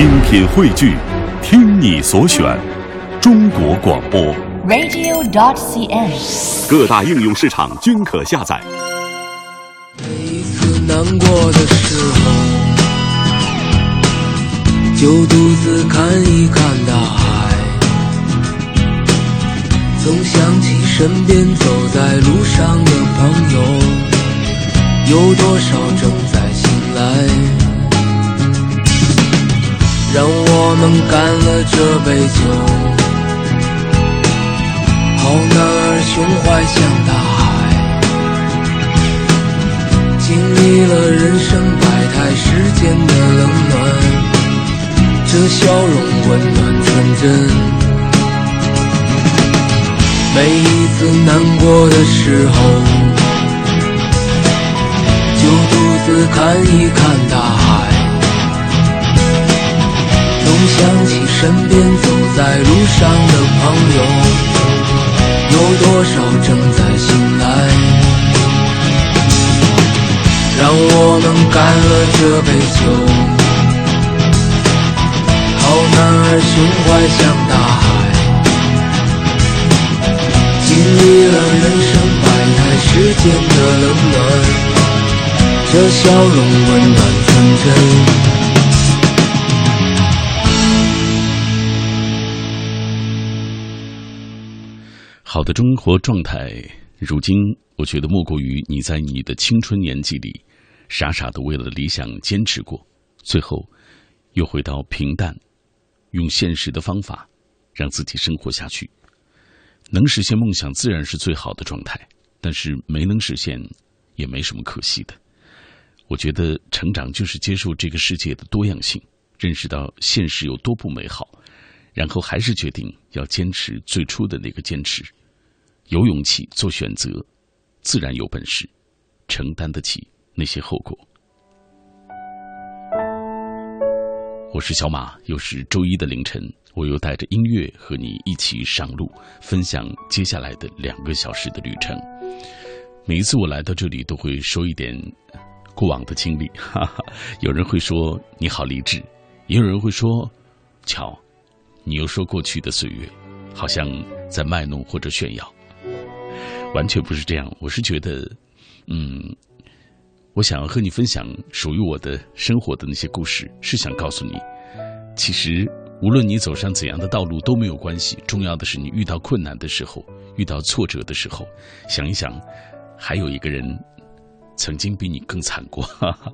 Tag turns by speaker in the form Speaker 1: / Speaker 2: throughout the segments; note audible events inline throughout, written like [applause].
Speaker 1: 精品汇聚，听你所选，中国广播。
Speaker 2: radio.dot.cn，。
Speaker 1: 各大应用市场均可下载。
Speaker 3: 每一次难过的时候，就独自看一看大海。总想起身边走在路上的朋友，有多少正在醒来？让我们干了这杯酒，好男儿胸怀像大海。经历了人生百态世间的冷暖，这笑容温暖纯真。每一次难过的时候，就独自看一看大海。想起身边走在路上的朋友，有多少正在醒来？让我们干了这杯酒，好男儿胸怀像大海，经历了人生百态世间的冷暖，这笑容温暖纯真。
Speaker 4: 好的生活状态，如今我觉得莫过于你在你的青春年纪里，傻傻的为了理想坚持过，最后又回到平淡，用现实的方法让自己生活下去。能实现梦想自然是最好的状态，但是没能实现也没什么可惜的。我觉得成长就是接受这个世界的多样性，认识到现实有多不美好，然后还是决定要坚持最初的那个坚持。有勇气做选择，自然有本事承担得起那些后果。我是小马，又是周一的凌晨，我又带着音乐和你一起上路，分享接下来的两个小时的旅程。每一次我来到这里，都会说一点过往的经历，哈哈。有人会说你好励志，也有人会说，瞧，你又说过去的岁月，好像在卖弄或者炫耀。完全不是这样，我是觉得，嗯，我想要和你分享属于我的生活的那些故事，是想告诉你，其实无论你走上怎样的道路都没有关系，重要的是你遇到困难的时候，遇到挫折的时候，想一想，还有一个人曾经比你更惨过，哈哈。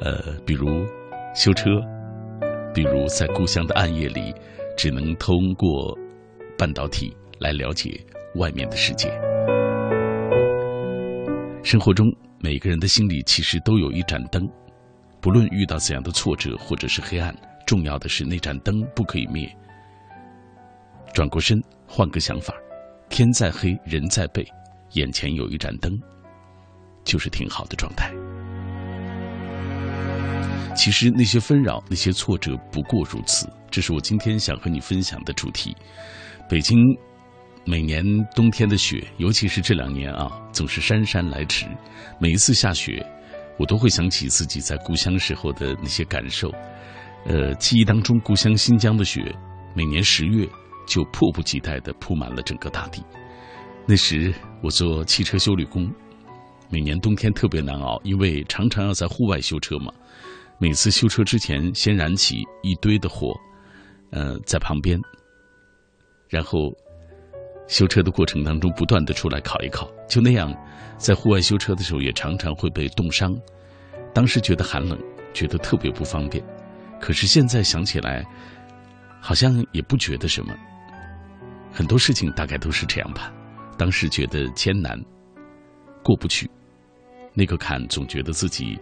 Speaker 4: 呃，比如修车，比如在故乡的暗夜里，只能通过半导体来了解外面的世界。生活中，每个人的心里其实都有一盏灯，不论遇到怎样的挫折或者是黑暗，重要的是那盏灯不可以灭。转过身，换个想法，天再黑，人再背，眼前有一盏灯，就是挺好的状态。其实那些纷扰，那些挫折，不过如此。这是我今天想和你分享的主题。北京每年冬天的雪，尤其是这两年啊，总是姗姗来迟。每一次下雪，我都会想起自己在故乡时候的那些感受。呃，记忆当中，故乡新疆的雪，每年十月就迫不及待地铺满了整个大地。那时我做汽车修理工，每年冬天特别难熬，因为常常要在户外修车嘛。每次修车之前，先燃起一堆的火，呃，在旁边，然后修车的过程当中不断的出来烤一烤，就那样，在户外修车的时候也常常会被冻伤。当时觉得寒冷，觉得特别不方便，可是现在想起来，好像也不觉得什么。很多事情大概都是这样吧。当时觉得艰难，过不去，那个坎总觉得自己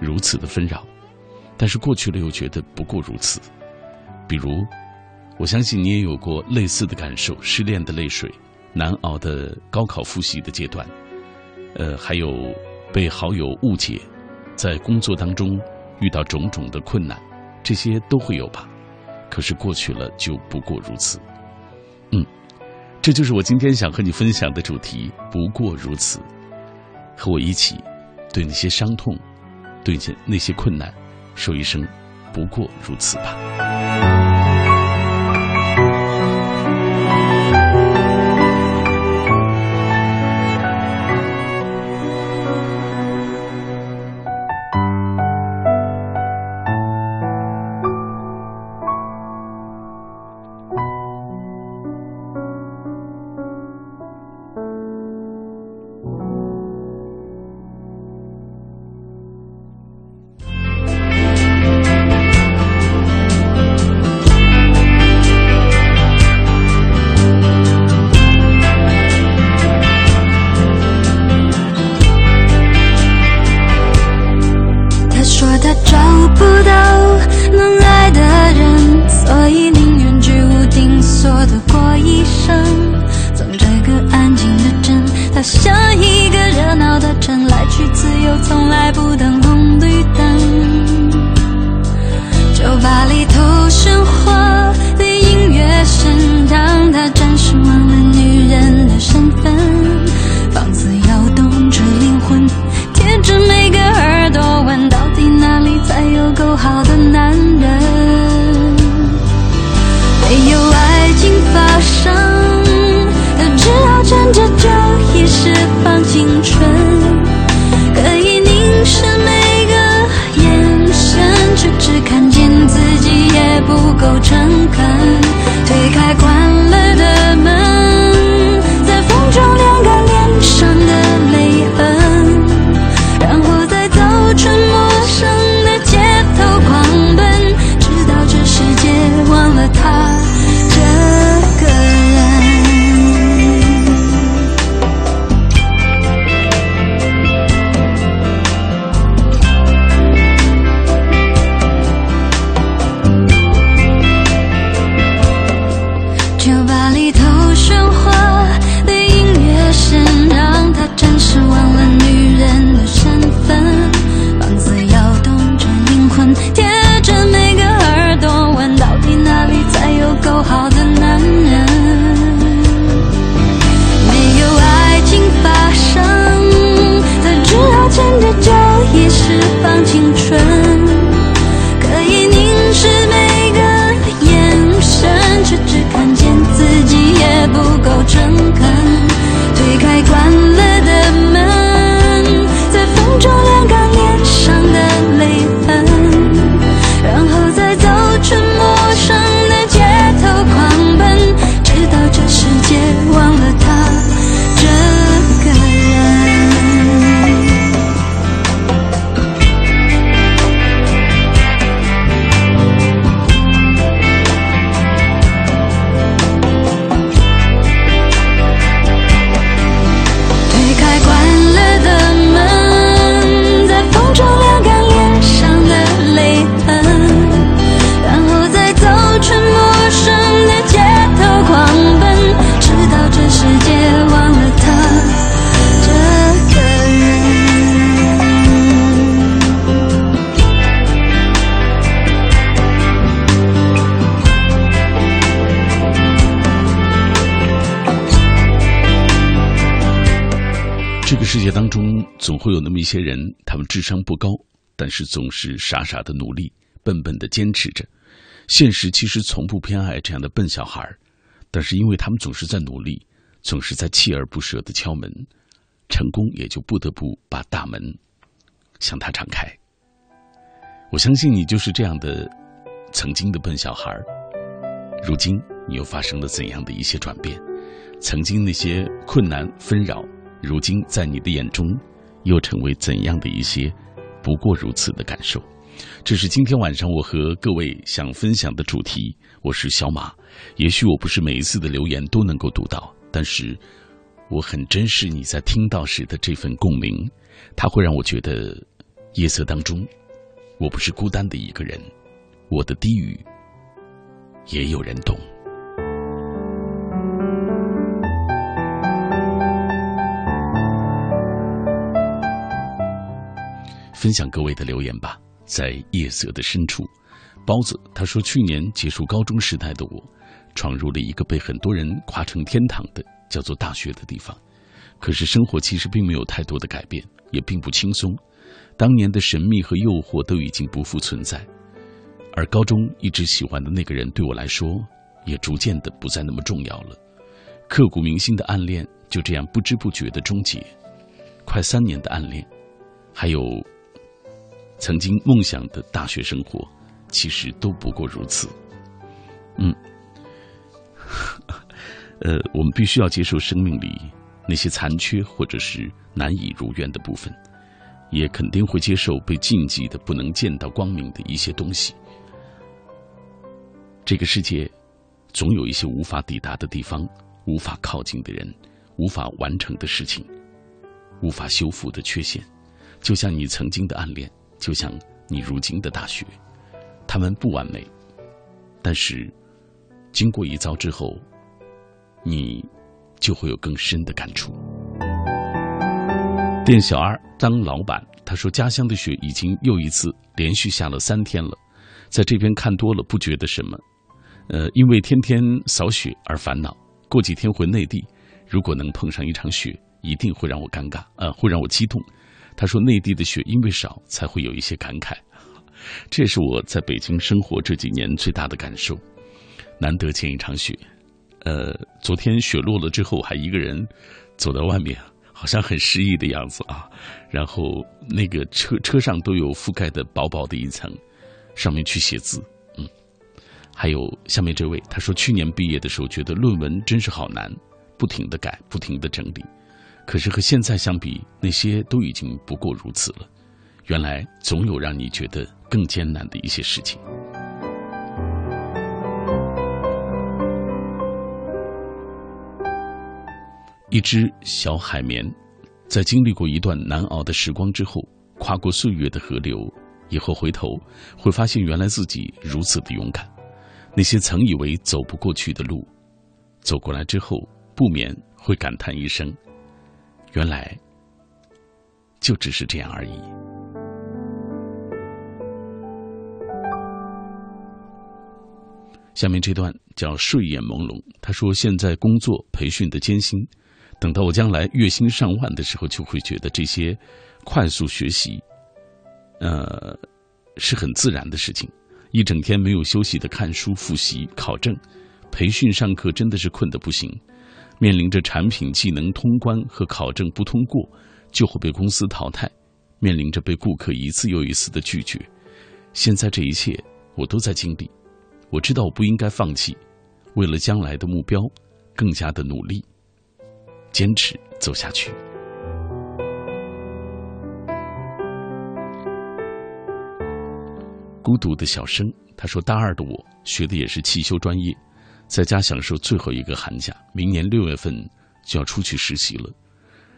Speaker 4: 如此的纷扰。但是过去了又觉得不过如此，比如，我相信你也有过类似的感受：失恋的泪水，难熬的高考复习的阶段，呃，还有被好友误解，在工作当中遇到种种的困难，这些都会有吧。可是过去了就不过如此。嗯，这就是我今天想和你分享的主题：不过如此。和我一起，对那些伤痛，对那些困难。说一声
Speaker 5: 不过如此吧。看推开关了的些人，他们智商不高，但是总是傻傻的努力，笨笨的坚持着。现实其实从不偏爱这样的笨小孩，但是因为他们总是在努力，总是在锲而不舍的敲门，成功也就不得不把大门向他敞开。我相信你就是这样的曾经的笨小孩，如今你又发生了怎样的一些转变？曾经那些困难纷扰，如今在你的眼中。又成为怎样的一些不过如此的感受？这是今天晚上我和各位想分享的主题。我是小马，也许我不是每一次的留言都能够读到，但是我很珍视你在听到时的这份共鸣，它会让我觉得夜色当中我不是孤单的一个人，我的低语也有人懂。分享各位的留言吧，在夜色的深处，包子他说：“去年结束高中时代的我，闯入了一个被很多人夸成天堂的叫做大学的地方。可是生活其实并没有太多的改变，也并不轻松。当年的神秘和诱惑都已经不复存在。
Speaker 4: 而高中一直喜欢的那个人，对我来说，也逐渐的不再那么重要了。刻骨铭心的暗恋就这样不知不觉的终结，快三年的暗恋，还有曾经梦想的大学生活，其实都不过如此。嗯，[laughs] 呃，我们必须要接受生命里那些残缺或者是难以如愿的部分，也肯定会接受被禁忌的、不能见到光明的一些东西。这个世界，总有一些无法抵达的地方，无法靠近的人，无法完成的事情，无法修复的缺陷，就像你曾经的暗恋，就像你如今的大学，他们不完美，但是。经过一遭之后，你就会有更深的感触。店小二当老板，他说家乡的雪已经又一次连续下了三天了，在这边看多了不觉得什么，呃，因为天天扫雪而烦恼。过几天回内地，如果能碰上一场雪，一定会让我尴尬，呃，会让我激动。他说内地的雪因为少，才会有一些感慨。这也是我在北京生活这几年最大的感受。难得见一场雪，呃，昨天雪落了之后，还一个人走到外面，好像很诗意的样子啊。然后那个车车上都有覆盖的薄薄的一层，上面去写字，嗯。还有下面这位，他说去年毕业的时候觉得论文真是好难，不停的改，不停的整理。可是和现在相比，那些都已经不过如此了。原来总有让你觉得更艰难的一些事情。一只小海绵，在经历过一段难熬的时光之后，跨过岁月的河流，以后回头会发现，原来自己如此的勇敢。那些曾以为走不过去的路，走过来之后，不免会感叹一声：“原来就只是这样而已。”下面这段叫睡眼朦胧。他说：“现在工作培训的艰辛。”等到我将来月薪上万的时候，就会觉得这些快速学习，呃，是很自然的事情。一整天没有休息的看书、复习、考证、培训、上课，真的是困得不行。面临着产品技能通关和考证不通过，就会被公司淘汰；面临着被顾客一次又一次的拒绝。现在这一切我都在经历，我知道我不应该放弃，为了将来的目标，更加的努力。坚持走下去。孤独的小生，他说：“大二的我学的也是汽修专业，在家享受最后一个寒假，明年六月份就要出去实习了。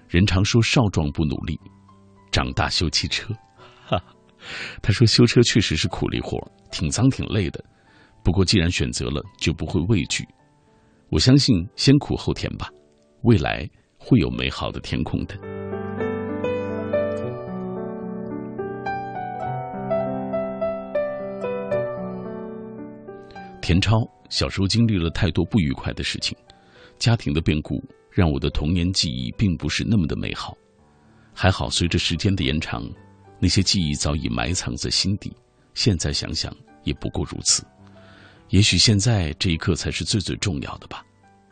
Speaker 4: 人常说少壮不努力，长大修汽车。哈，他说修车确实是苦力活，挺脏挺累的。不过既然选择了，就不会畏惧。我相信先苦后甜吧。”未来会有美好的天空的。田超小时候经历了太多不愉快的事情，家庭的变故让我的童年记忆并不是那么的美好。还好，随着时间的延长，那些记忆早已埋藏在心底。现在想想，也不过如此。也许现在这一刻才是最最重要的吧。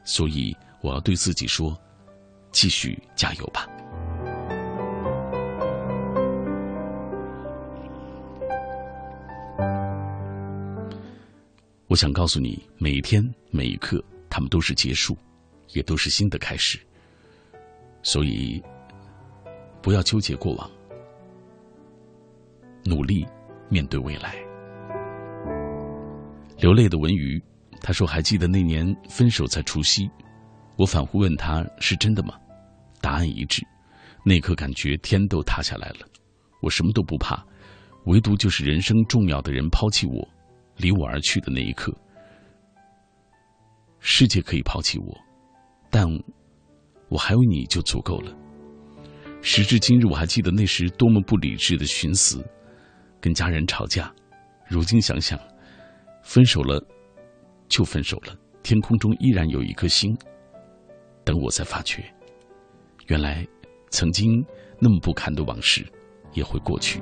Speaker 4: 所以。我要对自己说：“继续加油吧！”我想告诉你，每一天每一刻，他们都是结束，也都是新的开始。所以，不要纠结过往，努力面对未来。流泪的文鱼，他说：“还记得那年分手在除夕。”我反复问他是真的吗？答案一致。那刻感觉天都塌下来了，我什么都不怕，唯独就是人生重要的人抛弃我，离我而去的那一刻。世界可以抛弃我，但我还有你就足够了。时至今日，我还记得那时多么不理智的寻思，跟家人吵架。如今想想，分手了就分手了，天空中依然有一颗星。等我才发觉，原来曾经那么不堪的往事也会过去。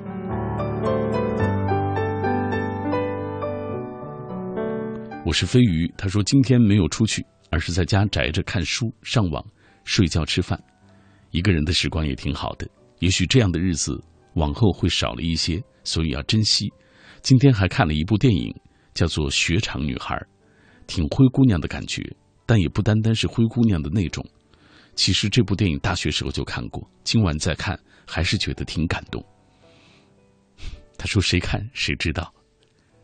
Speaker 4: 我是飞鱼，他说今天没有出去，而是在家宅着看书、上网、睡觉、吃饭，一个人的时光也挺好的。也许这样的日子往后会少了一些，所以要珍惜。今天还看了一部电影，叫做《雪场女孩》，挺灰姑娘的感觉，但也不单单是灰姑娘的那种。其实这部电影大学时候就看过，今晚再看还是觉得挺感动。[laughs] 他说：“谁看谁知道，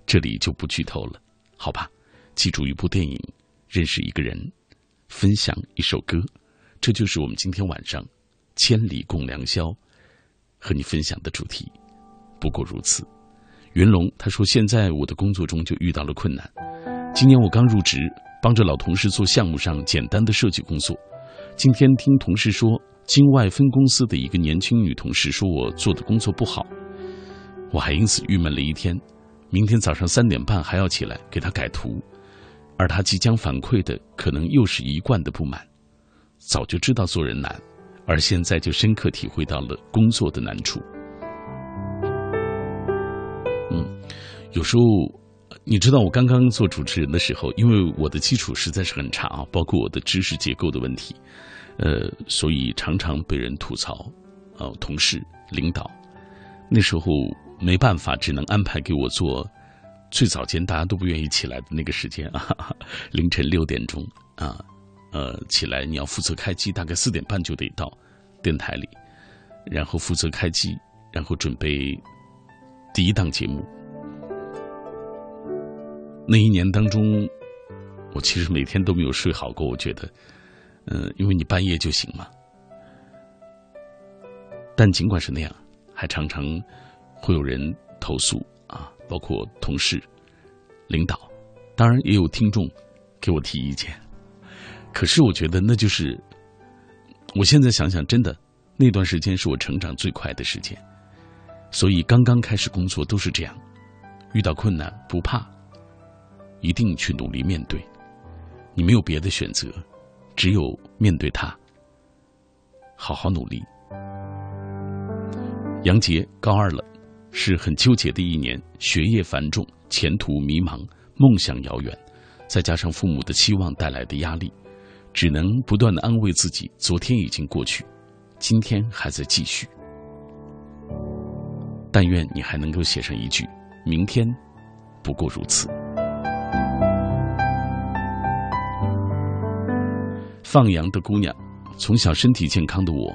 Speaker 4: 这里就不剧透了，好吧？记住一部电影，认识一个人，分享一首歌，这就是我们今天晚上千里共良宵和你分享的主题。不过如此。”云龙他说：“现在我的工作中就遇到了困难。今年我刚入职，帮着老同事做项目上简单的设计工作。今天听同事说，境外分公司的一个年轻女同事说我做的工作不好。”我还因此郁闷了一天，明天早上三点半还要起来给他改图，而他即将反馈的可能又是一贯的不满。早就知道做人难，而现在就深刻体会到了工作的难处。嗯，有时候你知道，我刚刚做主持人的时候，因为我的基础实在是很差啊，包括我的知识结构的问题，呃，所以常常被人吐槽，呃，同事、领导，那时候。没办法，只能安排给我做最早间大家都不愿意起来的那个时间啊，[laughs] 凌晨六点钟啊，呃，起来你要负责开机，大概四点半就得到电台里，然后负责开机，然后准备第一档节目。那一年当中，我其实每天都没有睡好过，我觉得，嗯，因为你半夜就醒嘛。但尽管是那样，还常常。会有人投诉，包括同事、领导，当然也有听众给我提意见。可是我觉得那就是，我现在想想，真的那段时间是我成长最快的时间。所以刚刚开始工作都是这样，遇到困难不怕，一定去努力面对。你没有别的选择，只有面对它，好好努力。杨杰高二了。是很纠结的一年，学业繁重，前途迷茫，梦想遥远，再加上父母的期望带来的压力，只能不断的安慰自己：昨天已经过去，今天还在继续。但愿你还能够写上一句：明天不过如此。放羊的姑娘，从小身体健康的我，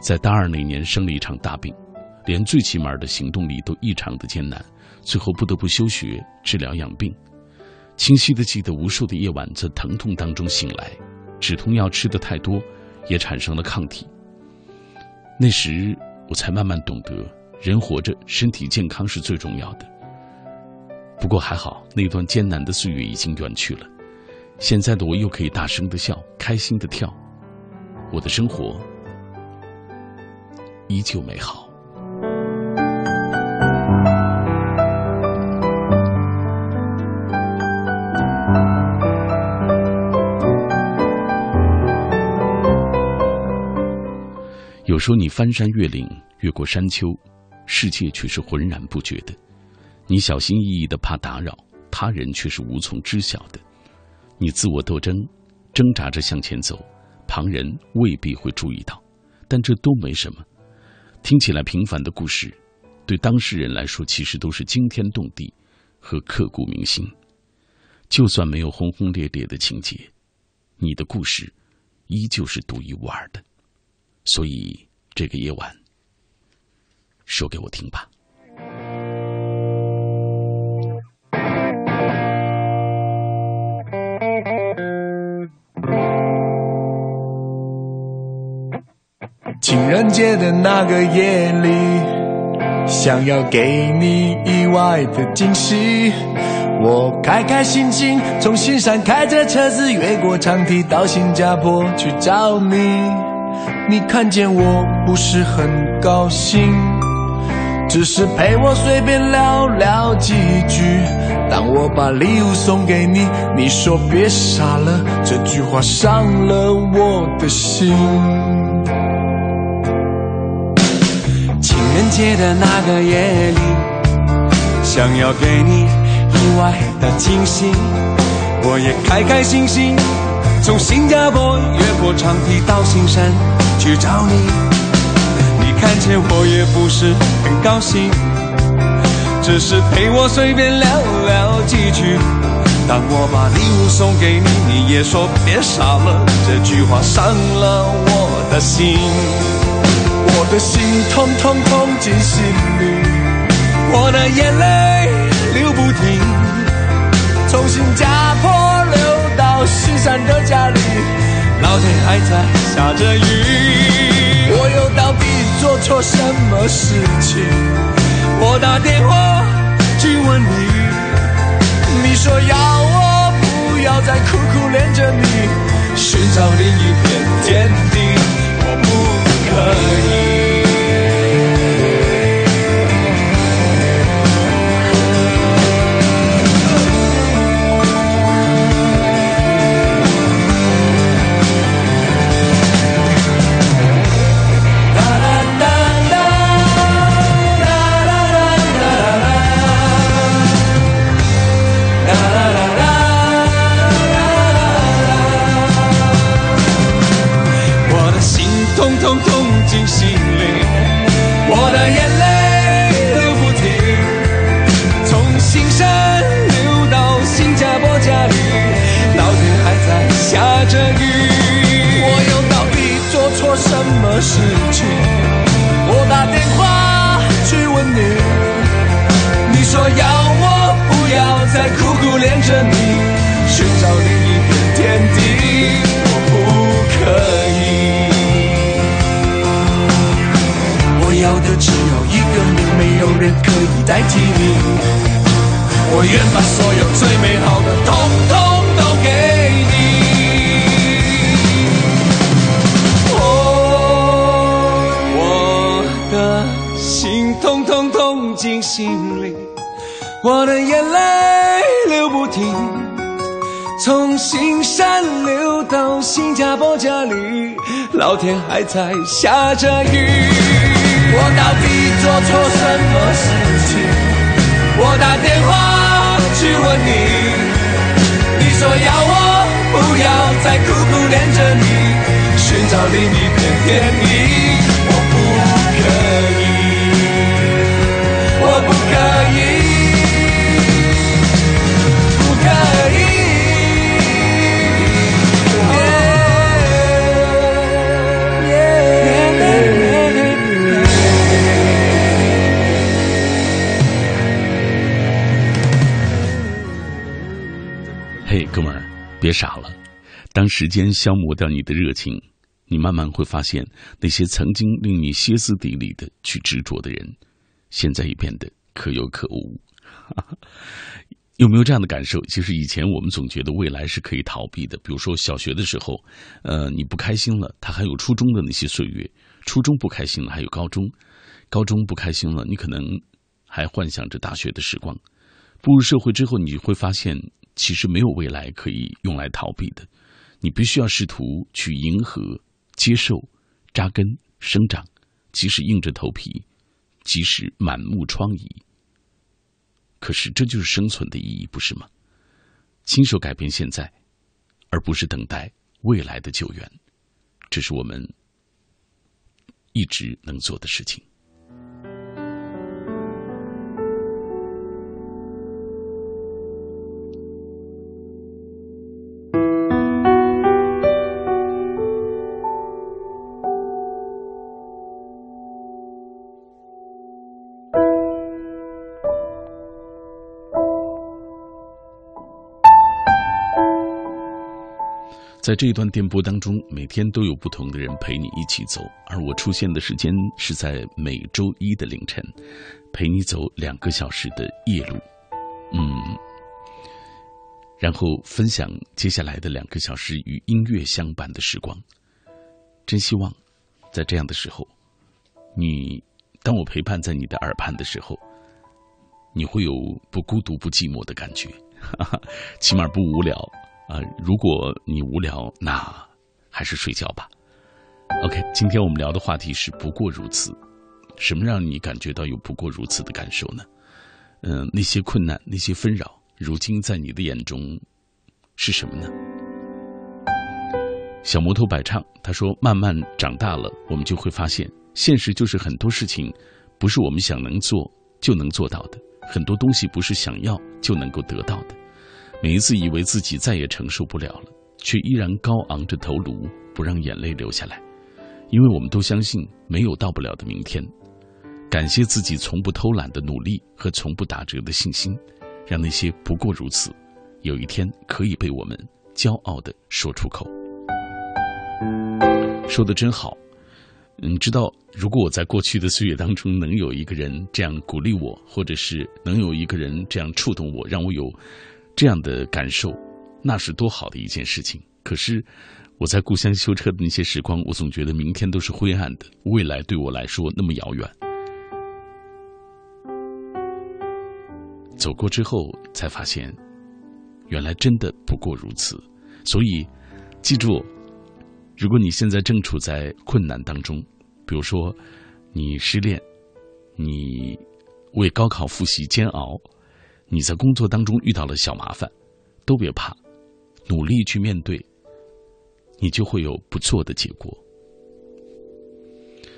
Speaker 4: 在大二那年生了一场大病。连最起码的行动力都异常的艰难，最后不得不休学治疗养病。清晰的记得无数的夜晚在疼痛当中醒来，止痛药吃的太多，也产生了抗体。那时我才慢慢懂得，人活着身体健康是最重要的。不过还好，那段艰难的岁月已经远去了。现在的我又可以大声的笑，开心的跳，我的生活依旧美好。有时候你翻山越岭，越过山丘，世界却是浑然不觉的。你小心翼翼的怕打扰，他人却是无从知晓的。你自我斗争，挣扎着向前走，旁人未必会注意到，但这都没什么。听起来平凡的故事，对当事人来说，其实都是惊天动地和刻骨铭心。就算没有轰轰烈烈的情节，你的故事依旧是独一无二的。所以。这个夜晚，说给我听吧。
Speaker 6: 情人节的那个夜里，想要给你意外的惊喜。我开开心心从新山开着车子越过长堤到新加坡去找你。你看见我不是很高兴，只是陪我随便聊聊几句。当我把礼物送给你，你说别傻了，这句话伤了我的心。情人节的那个夜里，想要给你意外的惊喜。我也开开心心从新加坡越过长堤到新山去找你。你看见我也不是很高兴，只是陪我随便聊聊几句。当我把礼物送给你，你也说别傻了，这句话伤了我的心。我的心痛痛痛进心里，我的眼泪流不停，从新加坡到西山的家里，老天还在下着雨。我又到底做错什么事情？我打电话去问你，你说要我不要再苦苦恋着你，寻找另一片天地，我不可以。我的眼泪流不停，从新山流到新加坡家里，老天还在下着雨。我又到底做错什么事情？我打电话去问你，你说要我不要再苦苦恋着你，寻找你有人可以代替你。我愿把所有最美好的统统都给你。哦，我的心痛痛痛进心里，我的眼泪流不停，从新山流到新加坡家里，老天还在下着雨。我到底做错什么事情？我打电话去问你，你说要我不要再苦苦恋着你，寻找另一片天地，
Speaker 4: 别傻了。当时间消磨掉你的热情，你慢慢会发现，那些曾经令你歇斯底里的去执着的人，现在也变得可有可无。[laughs] 有没有这样的感受？其实以前我们总觉得未来是可以逃避的，比如说小学的时候，呃，你不开心了，他还有初中的那些岁月；初中不开心了，还有高中；高中不开心了，你可能还幻想着大学的时光。步入社会之后，你会发现，其实没有未来可以用来逃避的。你必须要试图去迎合、接受、扎根、生长，即使硬着头皮，即使满目疮痍。可是这就是生存的意义，不是吗？亲手改变现在，而不是等待未来的救援，这是我们一直能做的事情。在这一段电波当中，每天都有不同的人陪你一起走，而我出现的时间是在每周一的凌晨，陪你走两个小时的夜路，嗯，然后分享接下来的两个小时与音乐相伴的时光。真希望，在这样的时候，你当我陪伴在你的耳畔的时候，你会有不孤独、不寂寞的感觉，哈哈，起码不无聊。啊，如果你无聊，那还是睡觉吧。OK，今天我们聊的话题是“不过如此”。什么让你感觉到有“不过如此”的感受呢？嗯、那些困难，那些纷扰，如今在你的眼中是什么呢？小摩托摆唱，他说：“慢慢长大了，我们就会发现，现实就是很多事情不是我们想能做就能做到的，很多东西不是想要就能够得到的。每一次以为自己再也承受不了了，却依然高昂着头颅，不让眼泪流下来，因为我们都相信没有到不了的明天。感谢自己从不偷懒的努力和从不打折的信心，让那些不过如此，有一天可以被我们骄傲的说出口。”说的真好，嗯，知道如果我在过去的岁月当中能有一个人这样鼓励我，或者是能有一个人这样触动我，让我有这样的感受，那是多好的一件事情。可是我在故乡修车的那些时光，我总觉得明天都是灰暗的，未来对我来说那么遥远。走过之后才发现，原来真的不过如此。所以，记住。如果你现在正处在困难当中，比如说你失恋，你为高考复习煎熬，你在工作当中遇到了小麻烦，都别怕，努力去面对，你就会有不错的结果。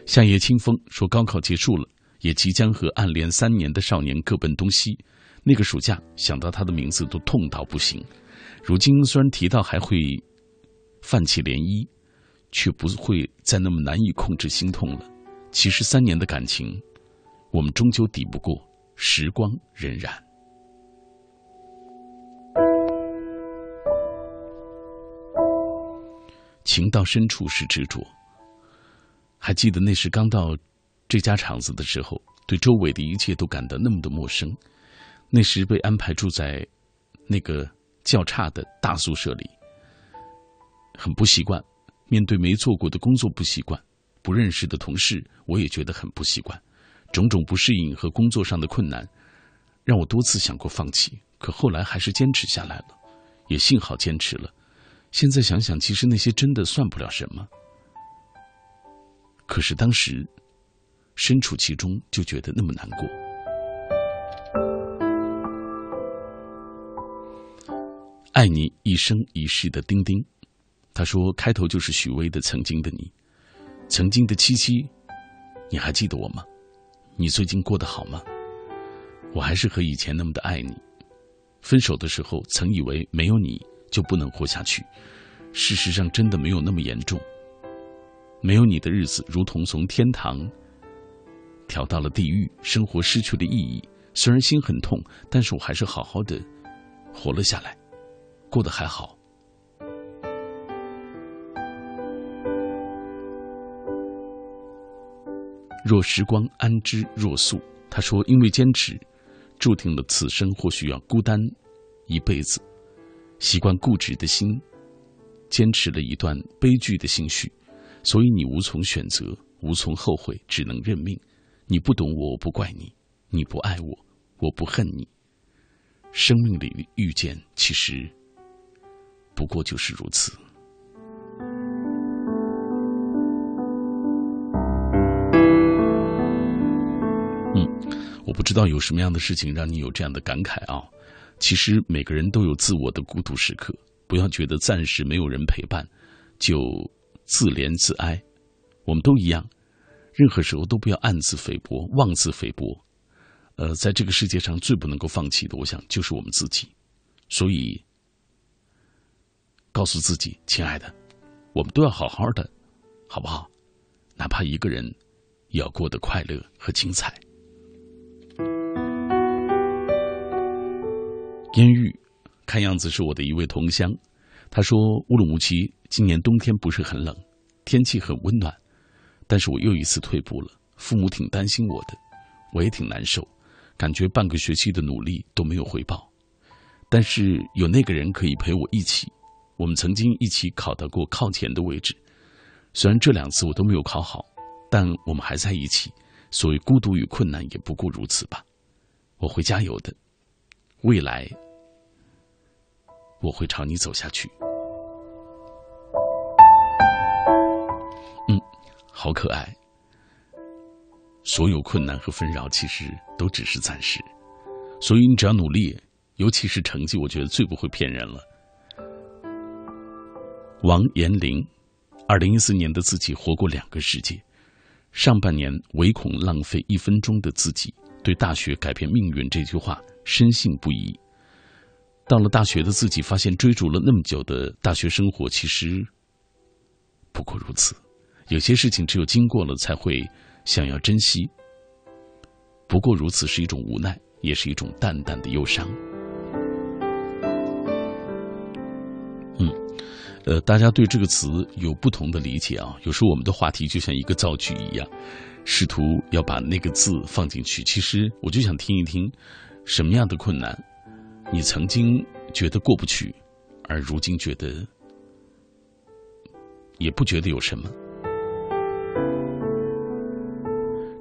Speaker 4: 夏夜清风说：“高考结束了，也即将和暗恋三年的少年各奔东西。那个暑假，想到他的名字都痛到不行。如今虽然提到，还会泛起涟漪。”却不会再那么难以控制心痛了。其实三年的感情，我们终究抵不过时光荏苒。情到深处是执着。还记得那时刚到这家厂子的时候，对周围的一切都感到那么的陌生。那时被安排住在那个较差的大宿舍里，很不习惯。面对没做过的工作不习惯，不认识的同事，我也觉得很不习惯。种种不适应和工作上的困难，让我多次想过放弃，可后来还是坚持下来了。也幸好坚持了。现在想想，其实那些真的算不了什么。可是当时身处其中，就觉得那么难过。爱你一生一世的丁丁。他说：“开头就是许巍的《曾经的你》，曾经的七七，你还记得我吗？你最近过得好吗？我还是和以前那么的爱你。分手的时候，曾以为没有你就不能活下去，事实上真的没有那么严重。没有你的日子，如同从天堂调到了地狱，生活失去了意义。虽然心很痛，但是我还是好好的活了下来，过得还好。”若时光安之若素，他说：“因为坚持，注定了此生或许要孤单一辈子。习惯固执的心，坚持了一段悲剧的心绪，所以你无从选择，无从后悔，只能认命。你不懂我，我不怪你；你不爱我，我不恨你。生命里遇见，其实不过就是如此。”嗯我不知道有什么样的事情让你有这样的感慨啊！其实每个人都有自我的孤独时刻，不要觉得暂时没有人陪伴就自怜自哀。我们都一样，任何时候都不要暗自菲薄、妄自菲薄。呃，在这个世界上最不能够放弃的，我想就是我们自己。所以，告诉自己，亲爱的，我们都要好好的，好不好？哪怕一个人，也要过得快乐和精彩。烟雨，看样子是我的一位同乡。他说：“乌鲁木齐今年冬天不是很冷，天气很温暖，但是我又一次退步了。父母挺担心我的，我也挺难受，感觉半个学期的努力都没有回报。但是有那个人可以陪我一起，我们曾经一起考到过靠前的位置。虽然这两次我都没有考好，但我们还在一起。所谓孤独与困难，也不过如此吧。我会加油的。”未来，我会朝你走下去。嗯，好可爱。所有困难和纷扰，其实都只是暂时。所以你只要努力，尤其是成绩，我觉得最不会骗人了。王延龄，二零一四年的自己活过两个世界，上半年唯恐浪费一分钟的自己，对大学改变命运这句话深信不疑。到了大学的自己，发现追逐了那么久的大学生活，其实不过如此。有些事情只有经过了，才会想要珍惜。不过如此是一种无奈，也是一种淡淡的忧伤。嗯，呃，大家对这个词有不同的理解啊。有时候我们的话题就像一个造句一样，试图要把那个字放进去。其实我就想听一听，什么样的困难。你曾经觉得过不去，而如今觉得也不觉得有什么。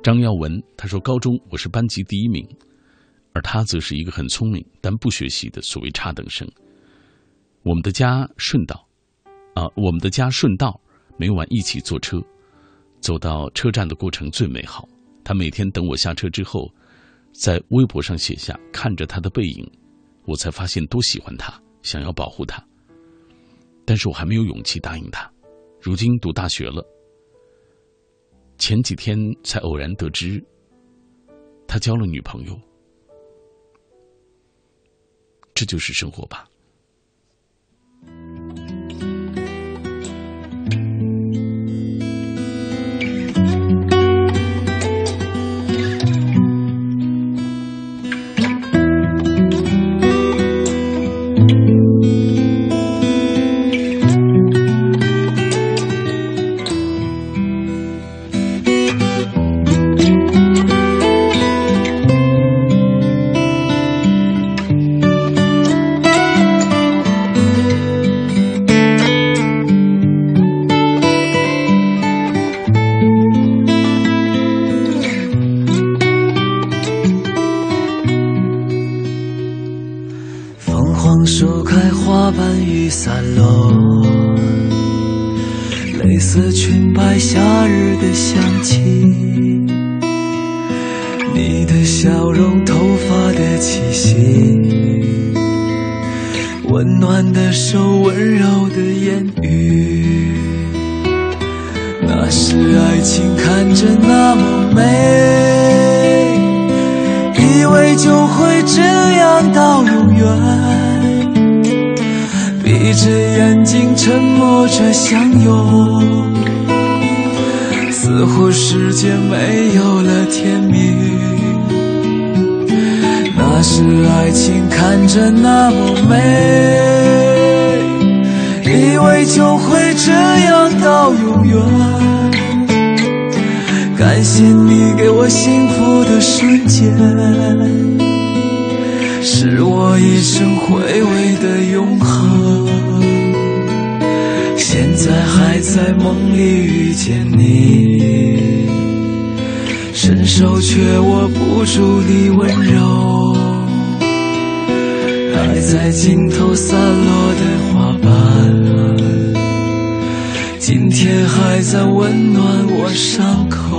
Speaker 4: 张耀文他说：“高中我是班级第一名，而他则是一个很聪明但不学习的所谓差等生。我们的家顺道，啊，我们的家顺道，每晚一起坐车，走到车站的过程最美好。他每天等我下车之后，在微博上写下看着他的背影。”我才发现多喜欢他，想要保护他，但是我还没有勇气答应他。如今读大学了，前几天才偶然得知，他交了女朋友。这就是生活吧。
Speaker 6: 你就会这样到永远，闭着眼睛沉默着相拥，似乎世界没有了甜蜜。那是爱情看着那么美，以为就会这样到永远。感谢你给我幸福的瞬间是我一生回味的永恒。现在还在梦里遇见你伸手却握不住你温柔爱在尽头散落的花瓣。今天还在温暖我伤口。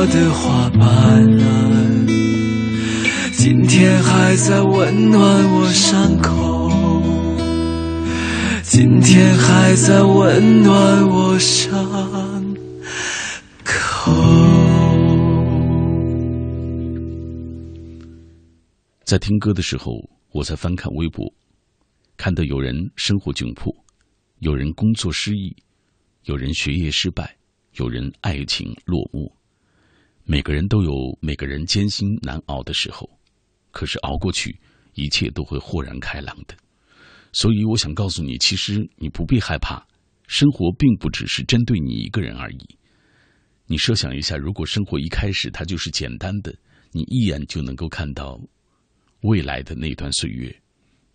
Speaker 6: 落的花瓣，今天还在温暖我伤口，今天还
Speaker 4: 在温暖我伤口。在听歌的时候，我在翻看微博，看到有人生活窘迫，有人工作失意，有人学业失败，有人爱情落幕。每个人都有每个人艰辛难熬的时候，可是熬过去，一切都会豁然开朗的。所以，我想告诉你，其实你不必害怕，生活并不只是针对你一个人而已。你设想一下，如果生活一开始它就是简单的，你一眼就能够看到。未来的那段岁月，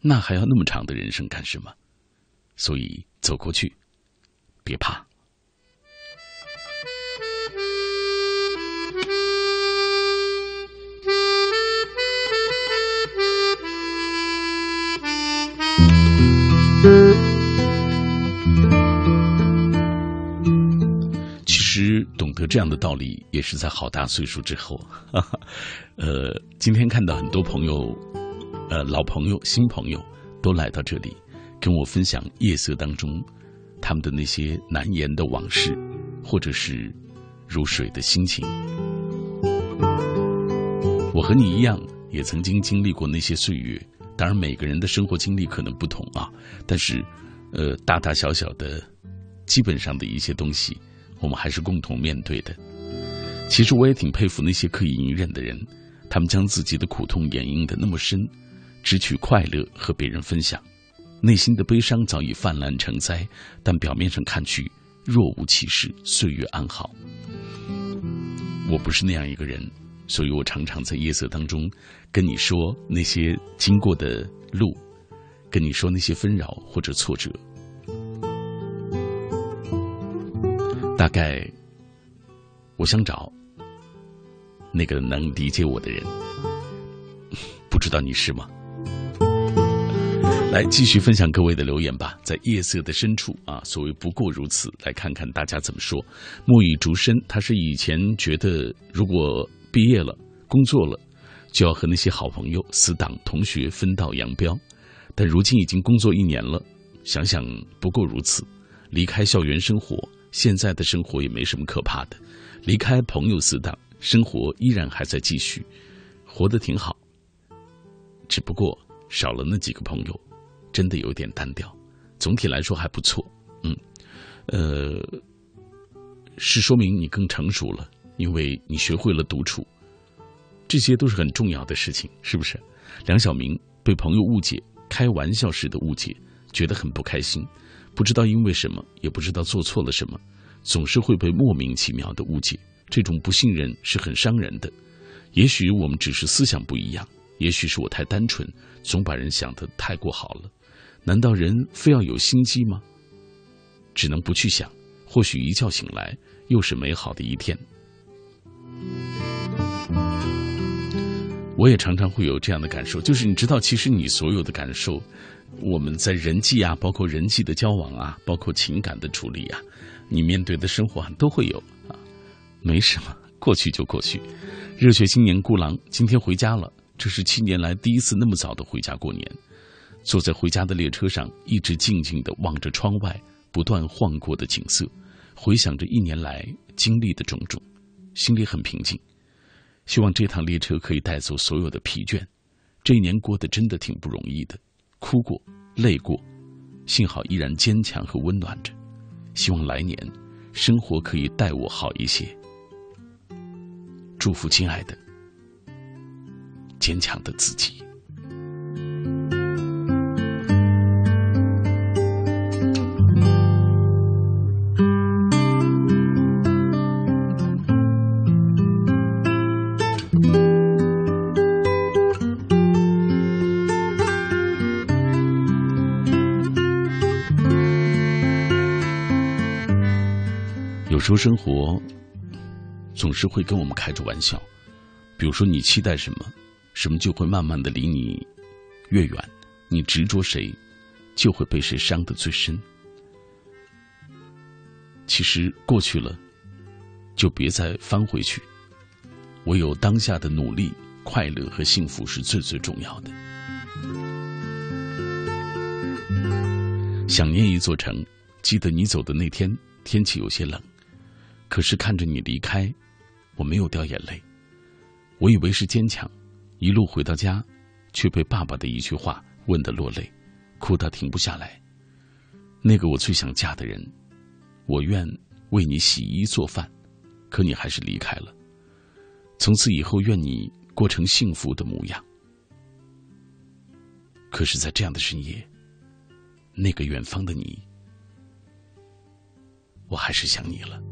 Speaker 4: 那还要那么长的人生干什么？所以走过去，别怕。懂得这样的道理，也是在好大岁数之后。[laughs] 呃，今天看到很多朋友，呃，老朋友、新朋友都来到这里，跟我分享夜色当中他们的那些难言的往事，或者是如水的心情。我和你一样，也曾经经历过那些岁月。当然，每个人的生活经历可能不同啊，但是，呃，大大小小的、基本上的一些东西，我们还是共同面对的。其实，我也挺佩服那些可以隐忍的人。他们将自己的苦痛掩映的那么深，只取快乐和别人分享，内心的悲伤早已泛滥成灾，但表面上看去若无其事，岁月安好。我不是那样一个人，所以我常常在夜色当中跟你说那些经过的路，跟你说那些纷扰或者挫折。大概，我想找。那个能理解我的人，[laughs] 不知道你是吗？来继续分享各位的留言吧，在夜色的深处啊，所谓不过如此，来看看大家怎么说。木已竹深，他是以前觉得如果毕业了、工作了，就要和那些好朋友、死党、同学分道扬镳，但如今已经工作一年了，想想不过如此。离开校园生活，现在的生活也没什么可怕的。离开朋友、死党。生活依然还在继续，活得挺好。只不过少了那几个朋友，真的有点单调。总体来说还不错，嗯，呃，是说明你更成熟了，因为你学会了独处。这些都是很重要的事情，是不是？梁晓明被朋友误解，开玩笑式的误解，觉得很不开心，不知道因为什么，也不知道做错了什么，总是会被莫名其妙的误解。这种不信任是很伤人的。也许我们只是思想不一样，也许是我太单纯，总把人想得太过好了。难道人非要有心机吗？只能不去想。或许一觉醒来，又是美好的一天。我也常常会有这样的感受，就是你知道，其实你所有的感受，我们在人际啊，包括人际的交往啊，包括情感的处理啊，你面对的生活啊，都会有啊。没什么，过去就过去。热血青年孤狼今天回家了，这是七年来第一次那么早的回家过年。坐在回家的列车上，一直静静的望着窗外不断晃过的景色，回想着一年来经历的种种，心里很平静。希望这趟列车可以带走所有的疲倦。这一年过得真的挺不容易的，哭过，累过，幸好依然坚强和温暖着。希望来年，生活可以待我好一些。祝福亲爱的、坚强的自己。生活总是会跟我们开着玩笑，比如说你期待什么，什么就会慢慢的离你越远；你执着谁，就会被谁伤得最深。其实过去了，就别再翻回去。唯有当下的努力、快乐和幸福是最最重要的。想念一座城，记得你走的那天，天气有些冷。可是看着你离开，我没有掉眼泪。我以为是坚强，一路回到家，却被爸爸的一句话问得落泪，哭得停不下来。那个我最想嫁的人，我愿为你洗衣做饭，可你还是离开了。从此以后，愿你过成幸福的模样。可是，在这样的深夜，那个远方的你，我还是想你了。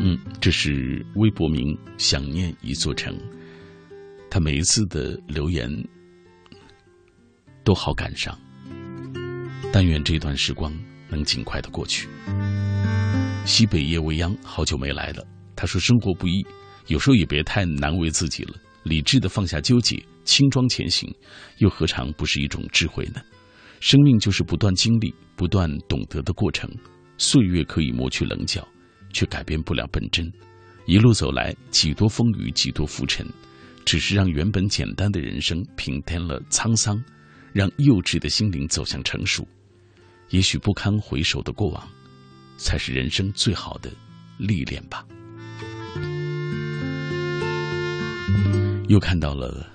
Speaker 4: 嗯，这是微博名“想念一座城”，他每一次的留言都好感伤。但愿这段时光能尽快的过去。西北夜未央，好久没来了。他说：“生活不易，有时候也别太难为自己了，理智的放下纠结，轻装前行，又何尝不是一种智慧呢？生命就是不断经历、不断懂得的过程。”岁月可以磨去棱角，却改变不了本真。一路走来，几多风雨，几多浮沉，只是让原本简单的人生平添了沧桑，让幼稚的心灵走向成熟。也许不堪回首的过往，才是人生最好的历练吧。又看到了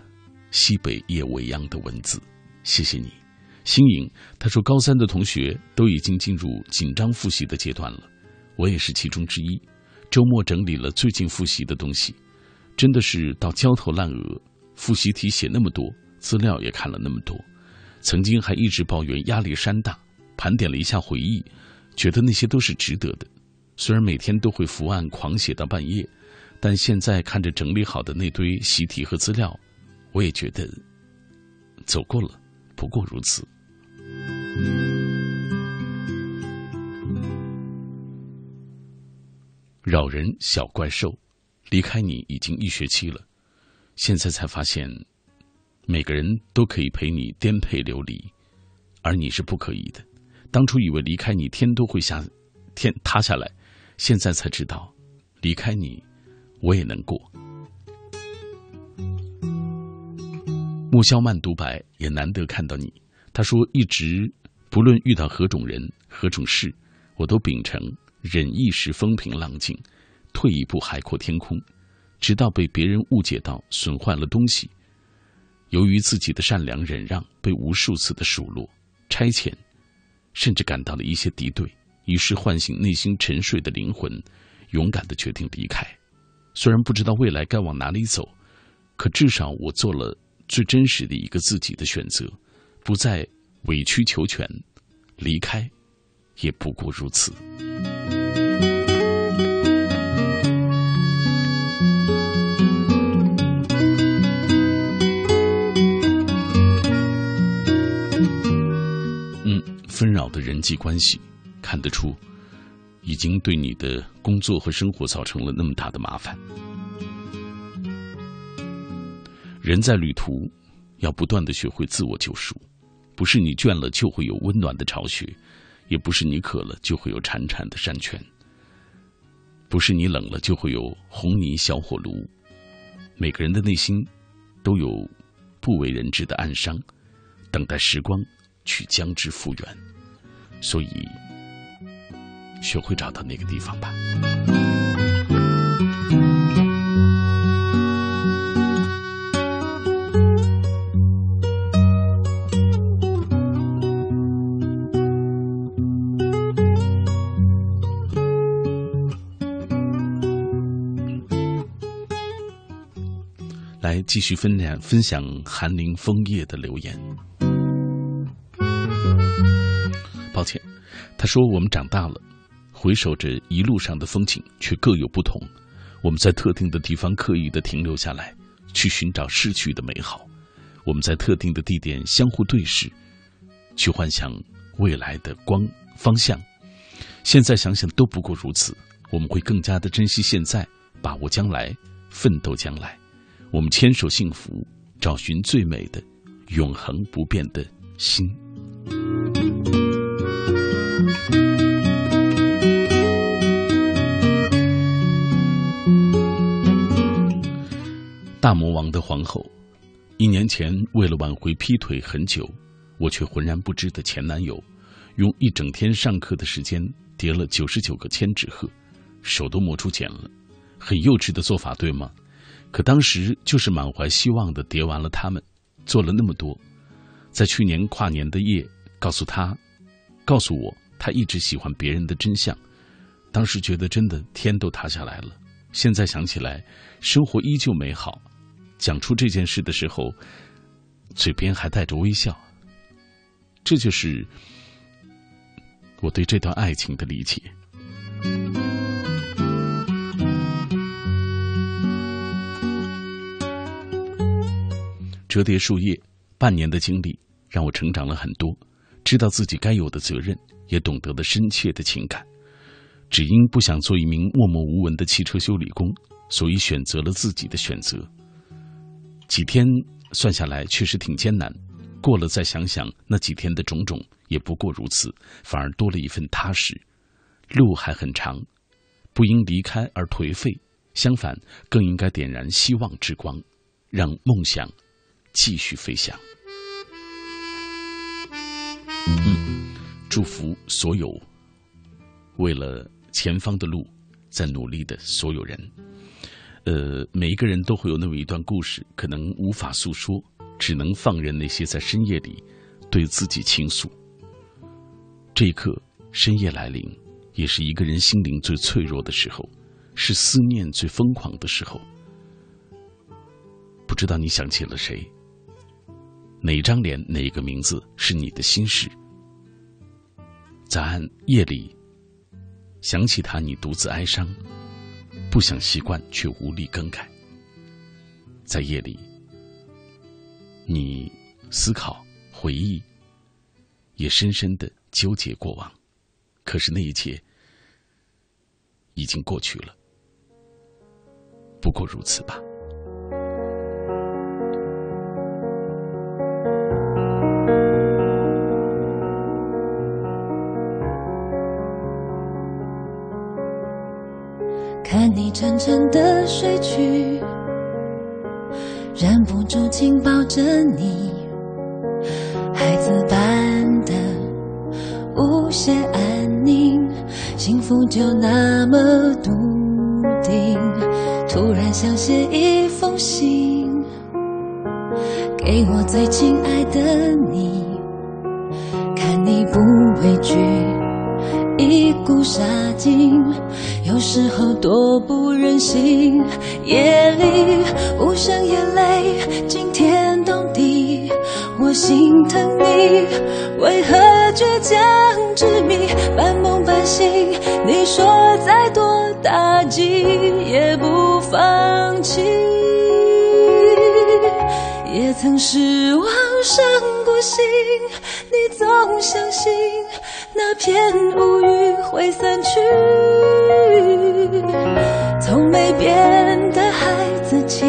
Speaker 4: 西北夜未央的文字，谢谢你。新颖，他说高三的同学都已经进入紧张复习的阶段了，我也是其中之一。周末整理了最近复习的东西，真的是到焦头烂额。复习题写那么多，资料也看了那么多，曾经还一直抱怨压力山大。盘点了一下回忆，觉得那些都是值得的。虽然每天都会伏案狂写到半夜，但现在看着整理好的那堆习题和资料，我也觉得走过了，不过如此。扰人小怪兽，离开你已经一学期了，现在才发现，每个人都可以陪你颠沛流离，而你是不可以的。当初以为离开你天都会下，天塌下来，现在才知道，离开你，我也能过。穆萧曼独白也难得看到你，他说一直。不论遇到何种人、何种事，我都秉承忍一时风平浪静，退一步海阔天空，直到被别人误解到损坏了东西。由于自己的善良忍让被无数次的数落、差遣，甚至感到了一些敌对，于是唤醒内心沉睡的灵魂，勇敢的决定离开。虽然不知道未来该往哪里走，可至少我做了最真实的一个自己的选择，不再。委曲求全，离开，也不过如此。嗯，纷扰的人际关系，看得出，已经对你的工作和生活造成了那么大的麻烦。人在旅途，要不断的学会自我救赎。不是你倦了就会有温暖的巢穴，也不是你渴了就会有潺潺的山泉。不是你冷了就会有红泥小火炉。每个人的内心都有不为人知的暗伤，等待时光去将之复原。所以，学会找到那个地方吧。来继续分享分享寒林枫叶的留言。抱歉，他说我们长大了，回首着一路上的风景，却各有不同。我们在特定的地方刻意的停留下来，去寻找逝去的美好；我们在特定的地点相互对视，去幻想未来的光方向。现在想想都不过如此。我们会更加的珍惜现在，把握将来，奋斗将来。我们牵手幸福，找寻最美的、永恒不变的心。大魔王的皇后，一年前为了挽回劈腿很久，我却浑然不知的前男友，用一整天上课的时间叠了九十九个千纸鹤。手都磨出茧了，很幼稚的做法，对吗？可当时就是满怀希望的叠完了他们，做了那么多，在去年跨年的夜，告诉他，告诉我他一直喜欢别人的真相。当时觉得真的天都塌下来了。现在想起来，生活依旧美好。讲出这件事的时候，嘴边还带着微笑。这就是我对这段爱情的理解。折叠树叶，半年的经历让我成长了很多，知道自己该有的责任，也懂得了深切的情感。只因不想做一名默默无闻的汽车修理工，所以选择了自己的选择。几天算下来确实挺艰难，过了再想想那几天的种种，也不过如此，反而多了一份踏实。路还很长，不因离开而颓废，相反，更应该点燃希望之光，让梦想。继续飞翔。嗯，祝福所有为了前方的路在努力的所有人。呃，每一个人都会有那么一段故事，可能无法诉说，只能放任那些在深夜里对自己倾诉。这一刻，深夜来临，也是一个人心灵最脆弱的时候，是思念最疯狂的时候。不知道你想起了谁？哪张脸，哪个名字是你的心事？在暗夜里想起他，你独自哀伤，不想习惯却无力更改。在夜里，你思考、回忆，也深深的纠结过往。可是那一切已经过去了，不过如此吧。
Speaker 5: 睡去，忍不住紧抱着你，孩子般的无限安宁，幸福就那么笃定。突然想写一封信，给我最亲爱的你，看你不畏惧。一股杀劲，时候多不忍心。夜里无声眼泪惊天动地，我心疼你，为何倔强执迷，半梦半醒？你说再多打击也不放弃，也曾失望伤过心，你总相信。那片乌云会散去，从没变的孩子气，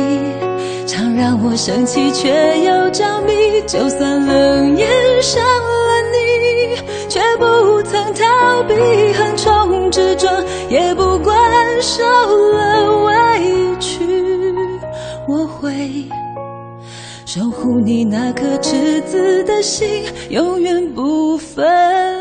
Speaker 5: 常让我生气却又着迷。就算冷眼伤了你，却不曾逃避横冲直撞，也不管受了委屈，我会守护你那颗赤子的心，永远不分。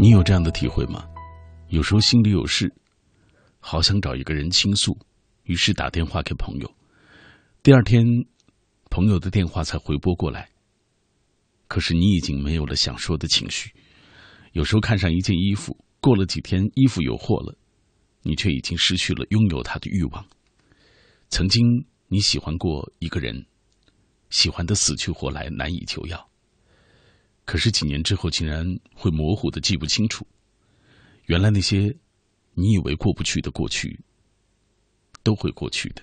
Speaker 5: 你有这
Speaker 4: 样的体会吗？有时候心里有事，好想找一个人倾诉，于是打电话给朋友。第二天，朋友的电话才回拨过来，可是你已经没有了想说的情绪。有时候看上一件衣服，过了几天衣服有货了，你却已经失去了拥有它的欲望。曾经你喜欢过一个人，喜欢的死去活来，难以求药。可是几年之后，竟然会模糊的记不清楚。原来那些你以为过不去的过去，都会过去的。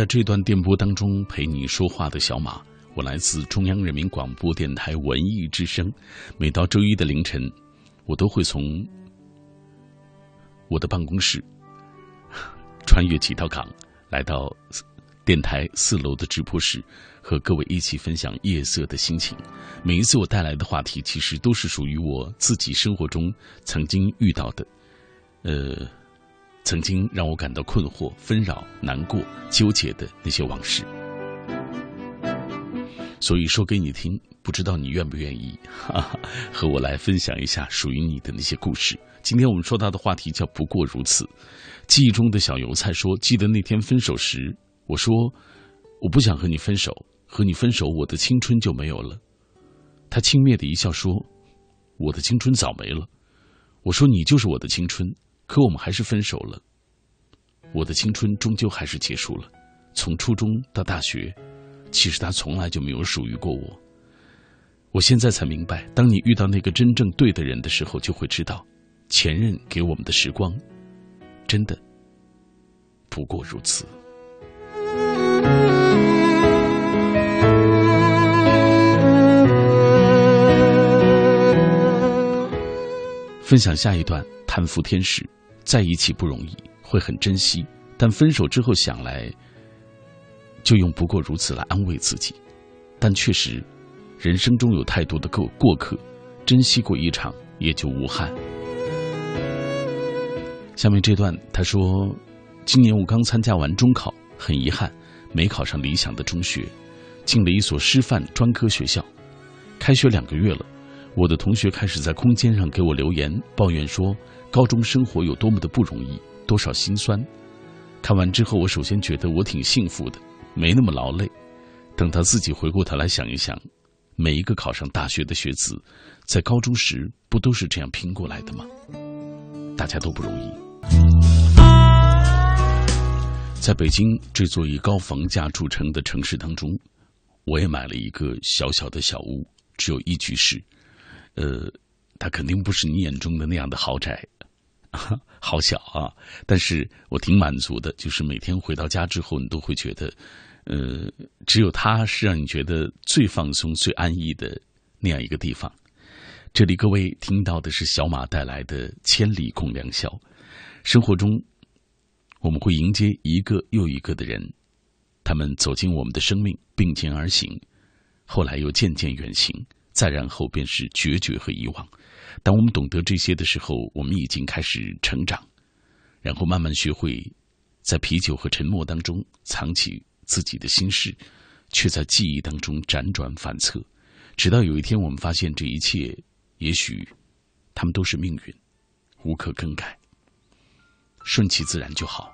Speaker 4: 在这段电波当中陪你说话的小马，我来自中央人民广播电台文艺之声。每到周一的凌晨，我都会从我的办公室 [laughs] 穿越几道岗，来到电台四楼的直播室，和各位一起分享夜色的心情。每一次我带来的话题，其实都是属于我自己生活中曾经遇到的，呃。曾经让我感到困惑、纷扰、难过、纠结的那些往事，所以说给你听，不知道你愿不愿意哈哈和我来分享一下属于你的那些故事。今天我们说到的话题叫“不过如此”。记忆中的小油菜说：“记得那天分手时，我说我不想和你分手，和你分手，我的青春就没有了。”他轻蔑的一笑说：“我的青春早没了。”我说：“你就是我的青春。”可我们还是分手了。我的青春终究还是结束了。从初中到大学，其实他从来就没有属于过我。我现在才明白，当你遇到那个真正对的人的时候，就会知道，前任给我们的时光，真的不过如此。分享下一段，贪腐天使。在一起不容易，会很珍惜，但分手之后想来，就用不过如此来安慰自己。但确实，人生中有太多的过过客，珍惜过一场也就无憾。下面这段他说：“今年我刚参加完中考，很遗憾没考上理想的中学，进了一所师范专科学校。开学两个月了，我的同学开始在空间上给我留言，抱怨说。”高中生活有多么的不容易，多少心酸。看完之后，我首先觉得我挺幸福的，没那么劳累。等他自己回过头来想一想，每一个考上大学的学子，在高中时不都是这样拼过来的吗？大家都不容易。在北京这座以高房价著称的城市当中，我也买了一个小小的小屋，只有一居室。呃，它肯定不是你眼中的那样的豪宅，[laughs] 好小啊！但是我挺满足的，就是每天回到家之后，你都会觉得。呃，只有它是让你觉得最放松、最安逸的那样一个地方。这里各位听到的是小马带来的《千里共良宵》。生活中，我们会迎接一个又一个的人，他们走进我们的生命，并肩而行，后来又渐渐远行，再然后便是决绝和遗忘。当我们懂得这些的时候，我们已经开始成长，然后慢慢学会在啤酒和沉默当中藏起。自己的心事，却在记忆当中辗转反侧，直到有一天，我们发现这一切，也许他们都是命运，无可更改，顺其自然就好。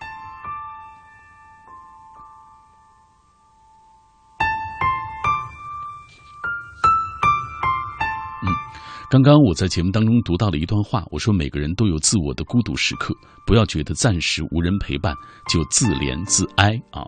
Speaker 4: 刚刚我在节目当中读到了一段话，我说每个人都有自我的孤独时刻，不要觉得暂时无人陪伴就自怜自哀啊。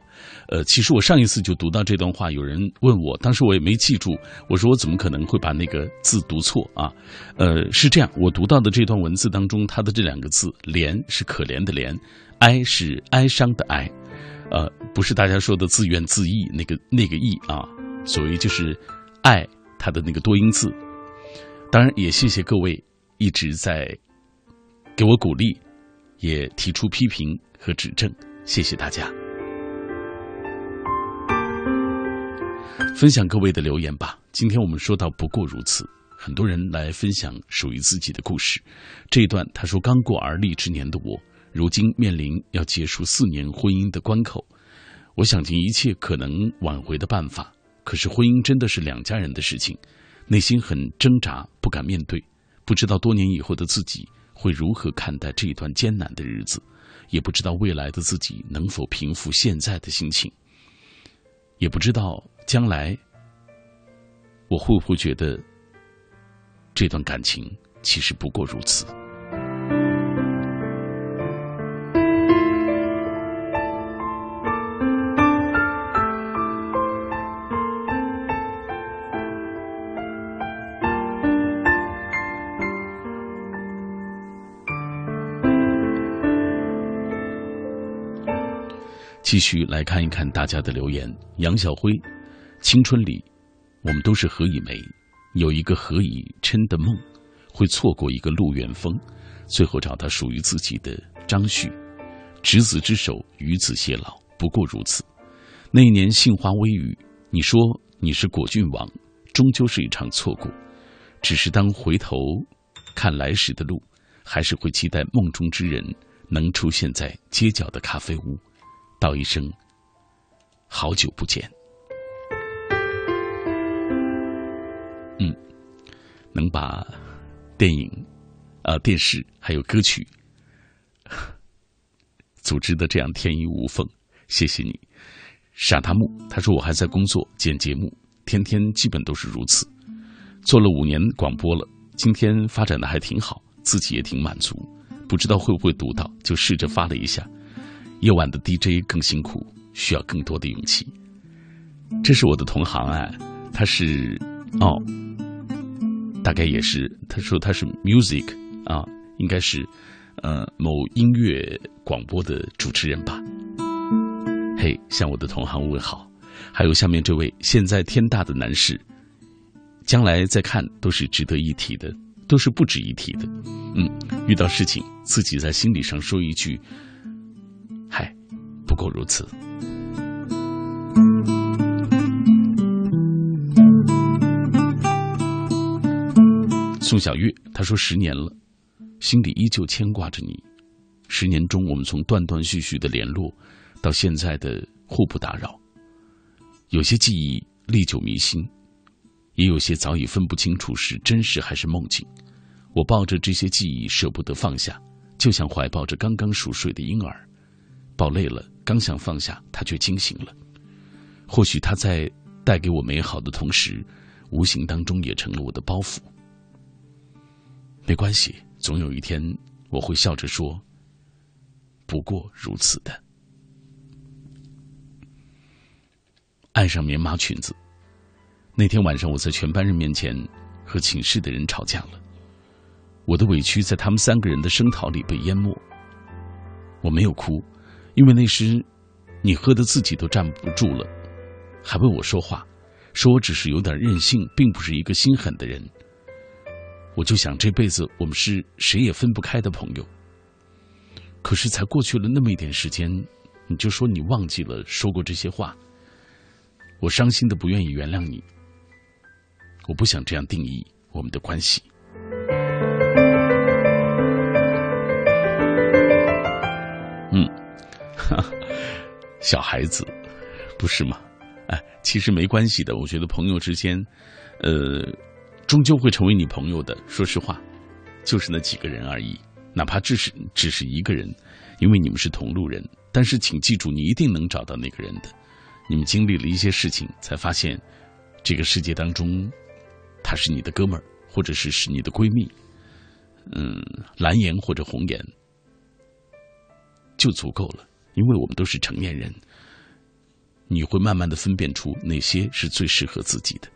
Speaker 4: 呃，其实我上一次就读到这段话，有人问我，当时我也没记住，我说我怎么可能会把那个字读错啊？呃，是这样，我读到的这段文字当中，它的这两个字“怜”是可怜的“怜”，“哀”是哀伤的“哀”，呃，不是大家说的自怨自艾那个那个“意啊，所谓就是爱它的那个多音字。当然，也谢谢各位一直在给我鼓励，也提出批评和指正，谢谢大家。分享各位的留言吧。今天我们说到不过如此，很多人来分享属于自己的故事。这一段他说：“刚过而立之年的我，如今面临要结束四年婚姻的关口，我想尽一切可能挽回的办法。可是婚姻真的是两家人的事情。”内心很挣扎，不敢面对，不知道多年以后的自己会如何看待这一段艰难的日子，也不知道未来的自己能否平复现在的心情，也不知道将来我会不会觉得这段感情其实不过如此。继续来看一看大家的留言。杨小辉，青春里，我们都是何以玫，有一个何以琛的梦，会错过一个陆远峰，最后找到属于自己的张旭。执子之手，与子偕老，不过如此。那一年杏花微雨，你说你是果郡王，终究是一场错过。只是当回头看来时的路，还是会期待梦中之人能出现在街角的咖啡屋。道一声好久不见。嗯，能把电影、啊电视还有歌曲组织的这样天衣无缝，谢谢你，傻大木。他说我还在工作剪节目，天天基本都是如此。做了五年广播了，今天发展的还挺好，自己也挺满足。不知道会不会读到，就试着发了一下。夜晚的 DJ 更辛苦，需要更多的勇气。这是我的同行啊，他是哦，大概也是他说他是 music 啊，应该是呃某音乐广播的主持人吧。嘿，向我的同行问好。还有下面这位，现在天大的男士，将来再看都是值得一提的，都是不值一提的。嗯，遇到事情自己在心理上说一句。不过如此。宋小月他说：“十年了，心里依旧牵挂着你。十年中，我们从断断续续的联络，到现在的互不打扰。有些记忆历久弥新，也有些早已分不清楚是真实还是梦境。我抱着这些记忆舍不得放下，就像怀抱着刚刚熟睡的婴儿，抱累了。”刚想放下，他却惊醒了。或许他在带给我美好的同时，无形当中也成了我的包袱。没关系，总有一天我会笑着说：“不过如此的。”爱上棉麻裙子。那天晚上，我在全班人面前和寝室的人吵架了。我的委屈在他们三个人的声讨里被淹没。我没有哭，因为那时你喝的自己都站不住了，还为我说话，说我只是有点任性，并不是一个心狠的人。我就想这辈子我们是谁也分不开的朋友。可是才过去了那么一点时间，你就说你忘记了说过这些话。我伤心的不愿意原谅你，我不想这样定义我们的关系。哈 [laughs] 小孩子，不是吗？哎，其实没关系的。我觉得朋友之间，呃，终究会成为你朋友的。说实话，就是那几个人而已。哪怕只是只是一个人，因为你们是同路人。但是请记住，你一定能找到那个人的。你们经历了一些事情，才发现，这个世界当中，他是你的哥们儿，或者是是你的闺蜜，嗯，蓝颜或者红颜，就足够了。因为我们都是成年人，你会慢慢的分辨出哪些是最适合自己的。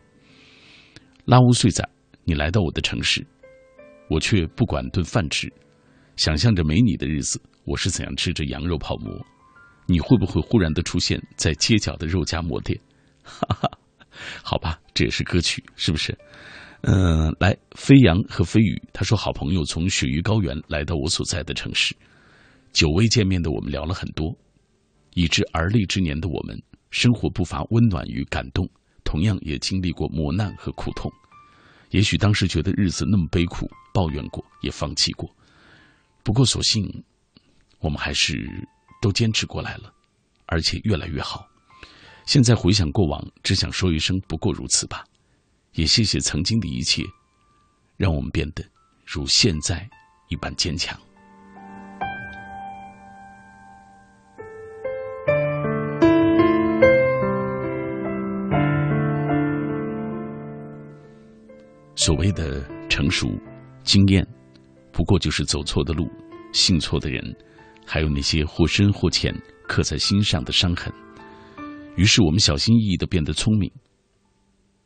Speaker 4: 拉乌岁仔，你来到我的城市，我却不管顿饭吃，想象着没你的日子，我是怎样吃着羊肉泡馍。你会不会忽然的出现在街角的肉夹馍店？[laughs] 哈哈，好吧，这也是歌曲，是不是？嗯，来，飞扬和飞宇，他说好朋友从雪域高原来到我所在的城市，久未见面的我们聊了很多，已至而立之年的我们，生活不乏温暖与感动，同样也经历过磨难和苦痛。也许当时觉得日子那么悲苦，抱怨过，也放弃过，不过所幸，我们还是。都坚持过来了，而且越来越好。现在回想过往，只想说一声“不过如此”吧。也谢谢曾经的一切，让我们变得如现在一般坚强。所谓的成熟、经验，不过就是走错的路，信错的人。还有那些或深或浅刻在心上的伤痕，于是我们小心翼翼的变得聪明，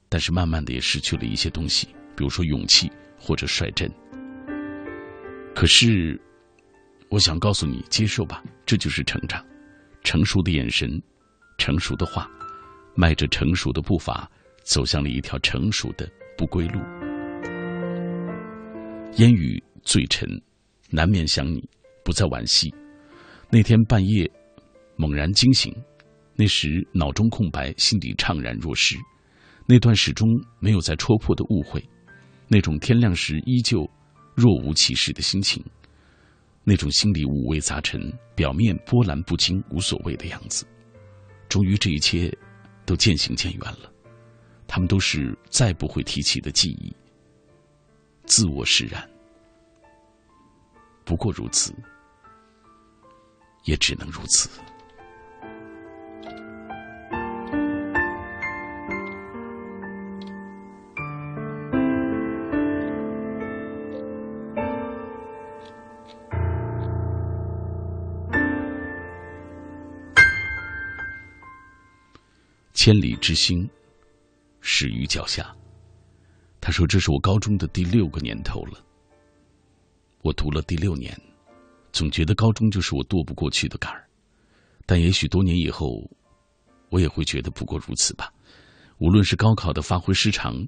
Speaker 4: 但是慢慢的也失去了一些东西，比如说勇气或者率真。可是，我想告诉你，接受吧，这就是成长。成熟的眼神，成熟的话，迈着成熟的步伐，走向了一条成熟的不归路。烟雨最沉，难免想你，不再惋惜。那天半夜，猛然惊醒，那时脑中空白，心底怅然若失。那段始终没有再戳破的误会，那种天亮时依旧若无其事的心情，那种心里五味杂陈、表面波澜不惊、无所谓的样子，终于这一切都渐行渐远了。他们都是再不会提起的记忆。自我释然，不过如此。也只能如此。千里之星，始于脚下。他说：“这是我高中的第六个年头了，我读了第六年。”总觉得高中就是我渡不过去的坎儿，但也许多年以后，我也会觉得不过如此吧。无论是高考的发挥失常，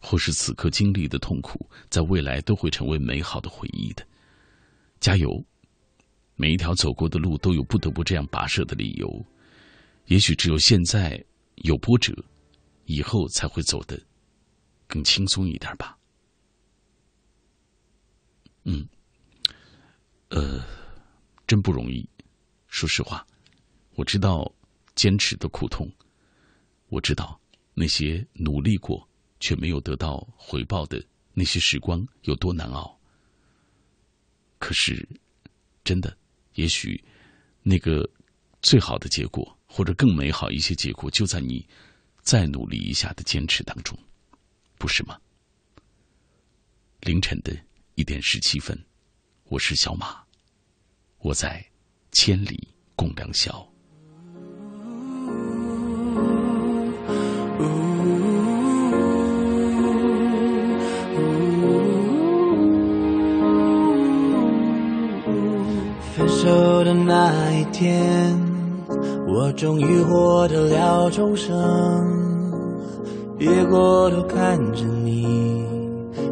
Speaker 4: 或是此刻经历的痛苦，在未来都会成为美好的回忆的。加油！每一条走过的路都有不得不这样跋涉的理由。也许只有现在有波折，以后才会走得更轻松一点吧。嗯。呃，真不容易。说实话，我知道坚持的苦痛，我知道那些努力过却没有得到回报的那些时光有多难熬。可是，真的，也许那个最好的结果，或者更美好一些结果，就在你再努力一下的坚持当中，不是吗？凌晨的一点十七分，我是小马，我在千里共良宵。
Speaker 3: 分手的那一天，我终于获得了重生。别过头看着你，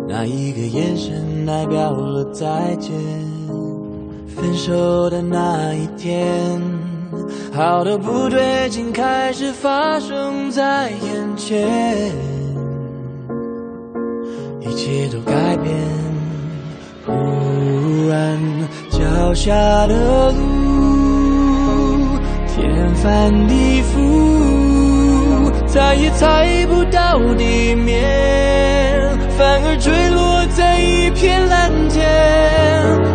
Speaker 3: 那一个眼神代表了再见。分手的那一天，好多不对劲开始发生在眼前，一切都改变。忽然，脚下的路天翻地覆，再也踩不到地面，反而坠落在一片蓝天。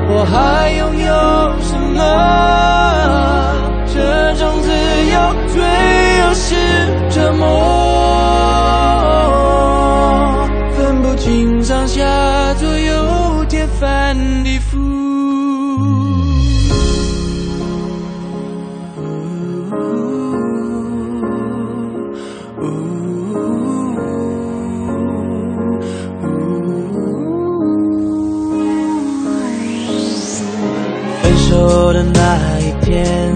Speaker 3: 我还拥有什么？这种自由，最是折磨，分不清的那一天，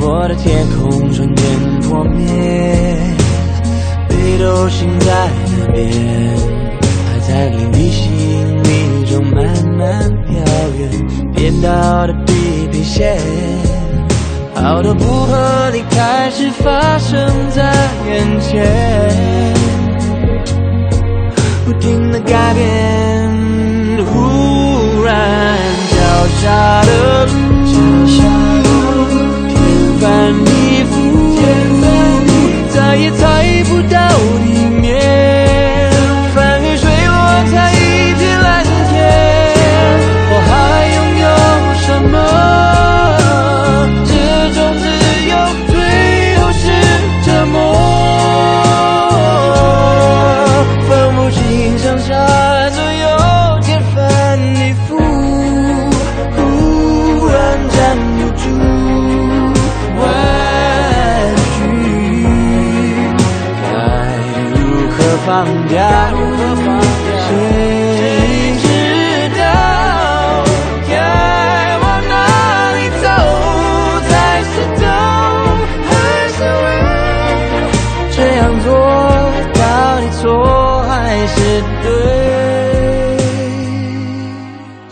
Speaker 3: 我的天空瞬间破灭，北斗星在那边，还在离你心里中慢慢飘远，颠倒的地平线，好多不合理开始发生在眼前。不停的改变，忽然脚下的路，天翻地覆，再也猜不到地面，反而坠落在放掉？谁知道该往哪里走才是对，还是为这样做到底错还是对？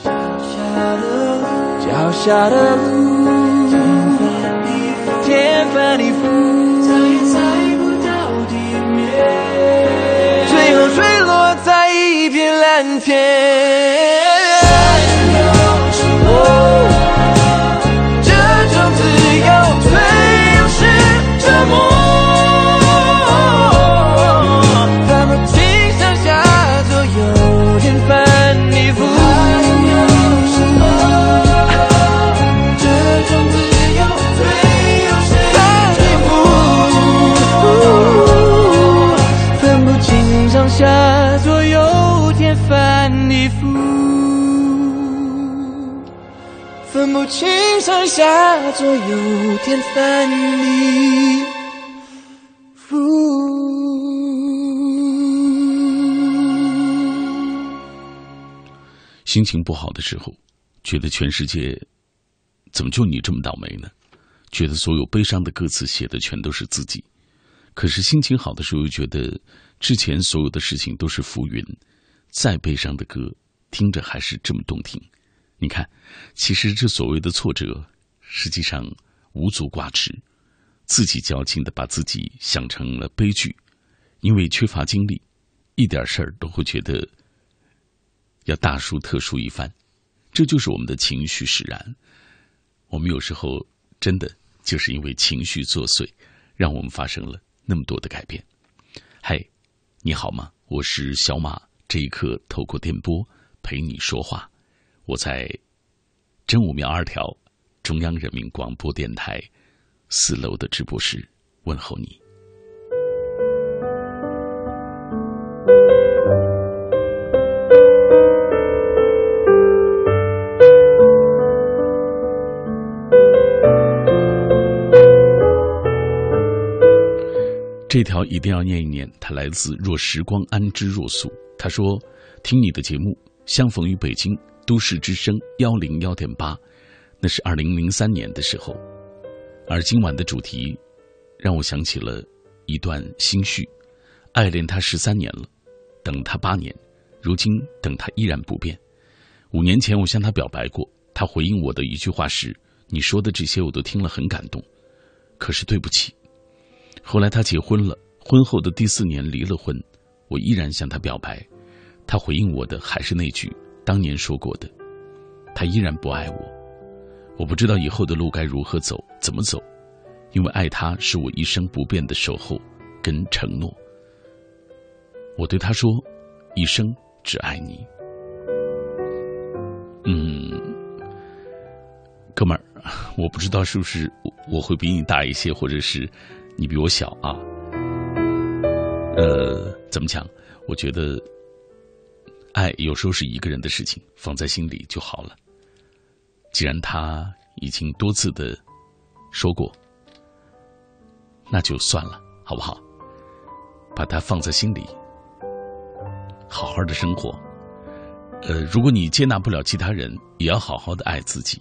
Speaker 3: 脚下的路，脚下的路，天翻地覆，蓝天。下左右，天翻地覆。
Speaker 4: 心情不好的时候，觉得全世界怎么就你这么倒霉呢？觉得所有悲伤的歌词写的全都是自己。可是心情好的时候，又觉得之前所有的事情都是浮云，再悲伤的歌听着还是这么动听。你看，其实这所谓的挫折，实际上无足挂齿，自己矫情的把自己想成了悲剧，因为缺乏经历，一点事儿都会觉得要大书特书一番，这就是我们的情绪使然。我们有时候真的就是因为情绪作祟，让我们发生了那么多的改变。嗨，你好吗？我是小马，这一刻透过电波陪你说话。我在真武庙二条中央人民广播电台四楼的直播室问候你。这条一定要念一念，它来自若时光安之若素。他说：“听你的节目，相逢于北京都市之声幺零幺点八，那是二零零三年的时候。而今晚的主题，让我想起了一段心绪。爱恋他十三年了，等他八年，如今等他依然不变。五年前我向他表白过，他回应我的一句话是：你说的这些我都听了很感动，可是对不起。”后来他结婚了，婚后的第四年离了婚，我依然向他表白，他回应我的还是那句当年说过的，他依然不爱我，我不知道以后的路该如何走，怎么走，因为爱他是我一生不变的守候跟承诺。我对他说，一生只爱你。嗯，哥们儿，我不知道是不是我会比你大一些，或者是。你比我小啊，呃，怎么讲？我觉得，爱有时候是一个人的事情，放在心里就好了。既然他已经多次的说过，那就算了，好不好？把它放在心里，好好的生活。呃，如果你接纳不了其他人，也要好好的爱自己。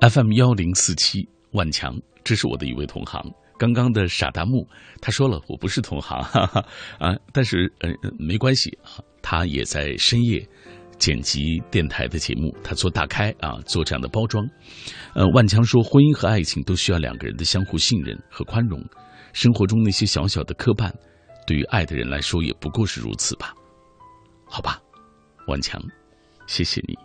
Speaker 4: FM 幺零四七万强，这是我的一位同行。刚刚的傻大木他说了，我不是同行，哈哈啊，但是呃没关系，他也在深夜剪辑电台的节目，他做大开啊，做这样的包装。呃，万强说，婚姻和爱情都需要两个人的相互信任和宽容。生活中那些小小的磕绊，对于爱的人来说也不过是如此吧？好吧，万强，谢谢你。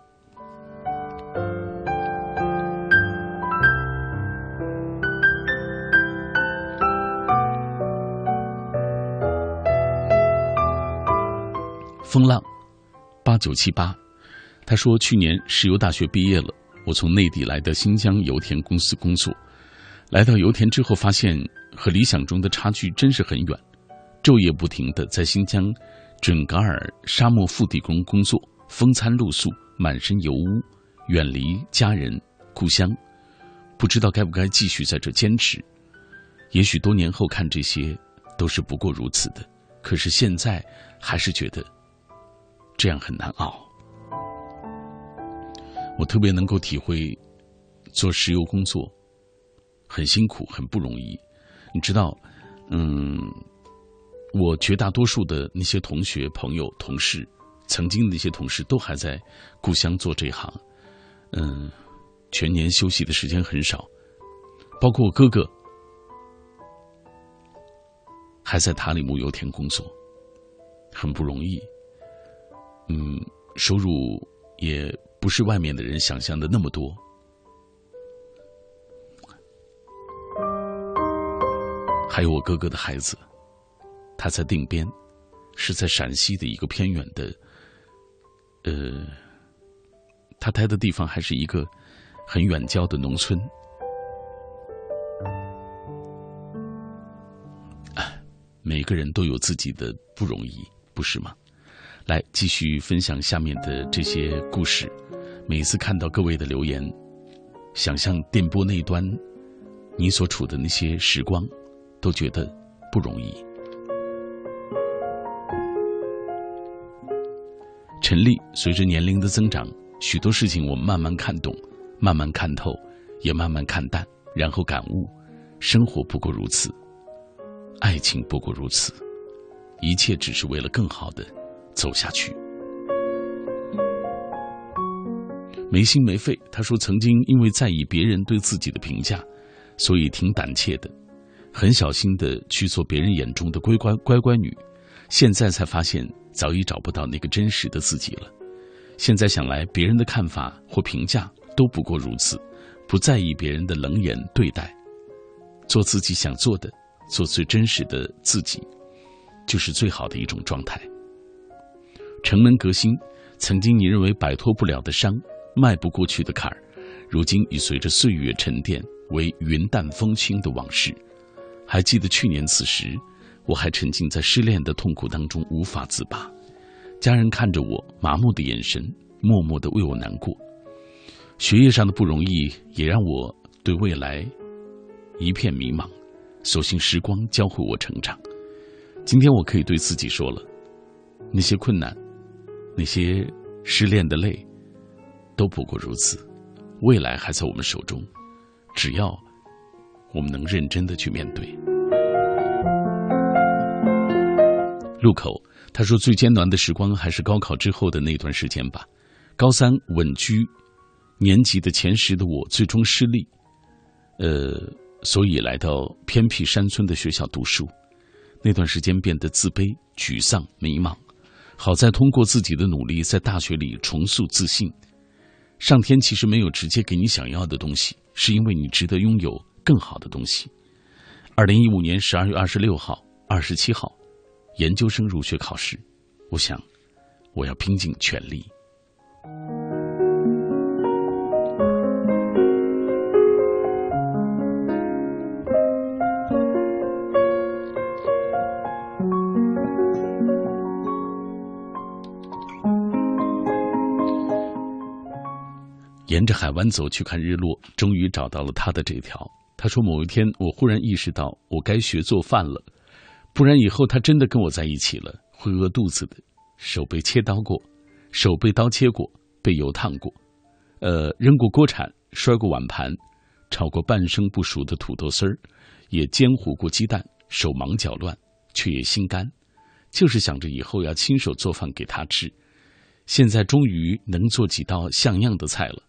Speaker 4: 风浪，八九七八，他说去年石油大学毕业了，我从内地来的新疆油田公司工作，来到油田之后，发现和理想中的差距真是很远，昼夜不停的在新疆准噶尔沙漠腹地工工作，风餐露宿，满身油污，远离家人故乡，不知道该不该继续在这坚持。也许多年后看这些，都是不过如此的，可是现在还是觉得。这样很难熬，我特别能够体会，做石油工作很辛苦，很不容易。你知道，嗯，我绝大多数的那些同学、朋友、同事，曾经的那些同事，都还在故乡做这行，嗯，全年休息的时间很少，包括我哥哥，还在塔里木油田工作，很不容易。嗯，收入也不是外面的人想象的那么多。还有我哥哥的孩子，他在定边，是在陕西的一个偏远的，呃，他待的地方还是一个很远郊的农村。每个人都有自己的不容易，不是吗？来继续分享下面的这些故事。每次看到各位的留言，想象电波那端你所处的那些时光，都觉得不容易。陈丽，随着年龄的增长，许多事情我们慢慢看懂，慢慢看透，也慢慢看淡，然后感悟：生活不过如此，爱情不过如此，一切只是为了更好的。走下去，没心没肺。他说：“曾经因为在意别人对自己的评价，所以挺胆怯的，很小心的去做别人眼中的乖乖乖乖女。现在才发现，早已找不到那个真实的自己了。现在想来，别人的看法或评价都不过如此，不在意别人的冷眼对待，做自己想做的，做最真实的自己，就是最好的一种状态。”城门革新，曾经你认为摆脱不了的伤，迈不过去的坎儿，如今已随着岁月沉淀为云淡风轻的往事。还记得去年此时，我还沉浸在失恋的痛苦当中无法自拔，家人看着我麻木的眼神，默默的为我难过。学业上的不容易，也让我对未来一片迷茫。所幸时光教会我成长。今天我可以对自己说了，那些困难，那些失恋的泪，都不过如此。未来还在我们手中，只要我们能认真的去面对。路口，他说最艰难的时光还是高考之后的那段时间吧。高三稳居年级的前十的我，最终失利，呃，所以来到偏僻山村的学校读书。那段时间变得自卑、沮丧、迷茫，好在通过自己的努力，在大学里重塑自信。上天其实没有直接给你想要的东西，是因为你值得拥有更好的东西。二零一五年十二月二十六号、二十七号，研究生入学考试，我想，我要拼尽全力。沿着海湾走去看日落，终于找到了他的这条。他说：“某一天，我忽然意识到，我该学做饭了，不然以后他真的跟我在一起了，会饿肚子的。手被切刀过，手被刀切过，被油烫过，呃，扔过锅铲，摔过碗盘，炒过半生不熟的土豆丝儿，也煎糊过鸡蛋，手忙脚乱，却也心甘，就是想着以后要亲手做饭给他吃。现在终于能做几道像样的菜了。”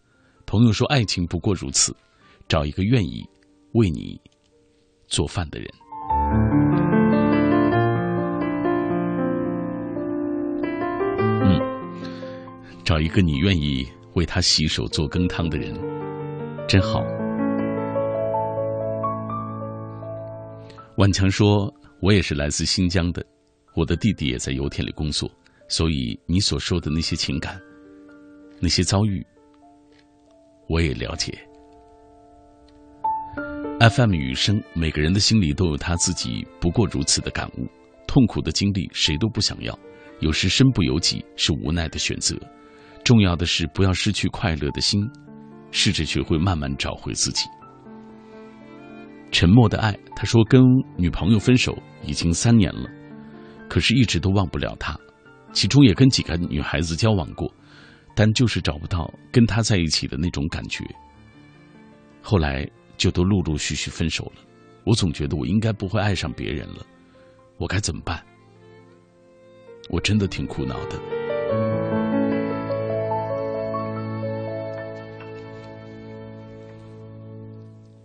Speaker 4: 朋友说：“爱情不过如此，找一个愿意为你做饭的人。嗯，找一个你愿意为他洗手做羹汤的人，真好。”万强说：“我也是来自新疆的，我的弟弟也在油田里工作，所以你所说的那些情感，那些遭遇。”我也了解。FM 雨声，每个人的心里都有他自己不过如此的感悟。痛苦的经历谁都不想要，有时身不由己是无奈的选择。重要的是不要失去快乐的心，试着学会慢慢找回自己。沉默的爱，他说跟女朋友分手已经三年了，可是一直都忘不了她。其中也跟几个女孩子交往过。但就是找不到跟他在一起的那种感觉，后来就都陆陆续续分手了。我总觉得我应该不会爱上别人了，我该怎么办？我真的挺苦恼的。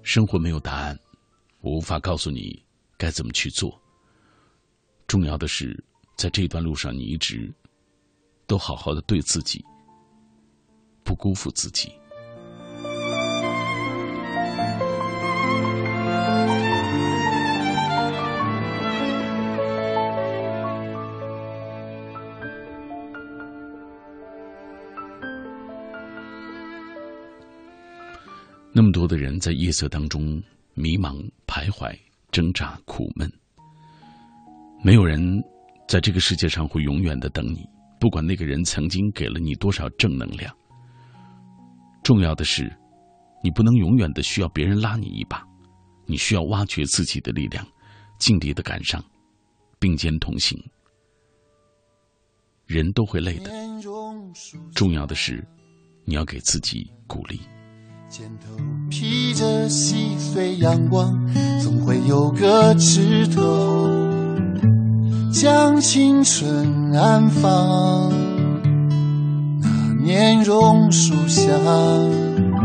Speaker 4: 生活没有答案，我无法告诉你该怎么去做。重要的是，在这段路上，你一直都好好的对自己。不辜负自己。那么多的人在夜色当中迷茫、徘徊、挣扎、苦闷，没有人在这个世界上会永远的等你，不管那个人曾经给了你多少正能量。重要的是，你不能永远的需要别人拉你一把，你需要挖掘自己的力量，尽力的赶上，并肩同行。人都会累的，重要的是，你要给自己鼓励。
Speaker 7: 肩头披着细碎阳光，总会有个枝头将青春安放。年榕树下，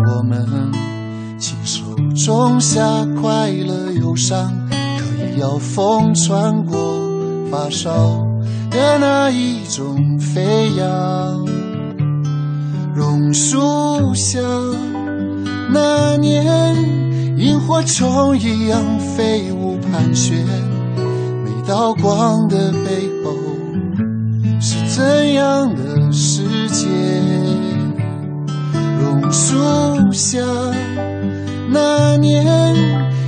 Speaker 7: 我们亲手种下快乐忧伤，可以要风穿过发梢的那一种飞扬。榕树下，那年萤火虫一样飞舞盘旋，每道光的背后是怎样的世界？榕树下，那年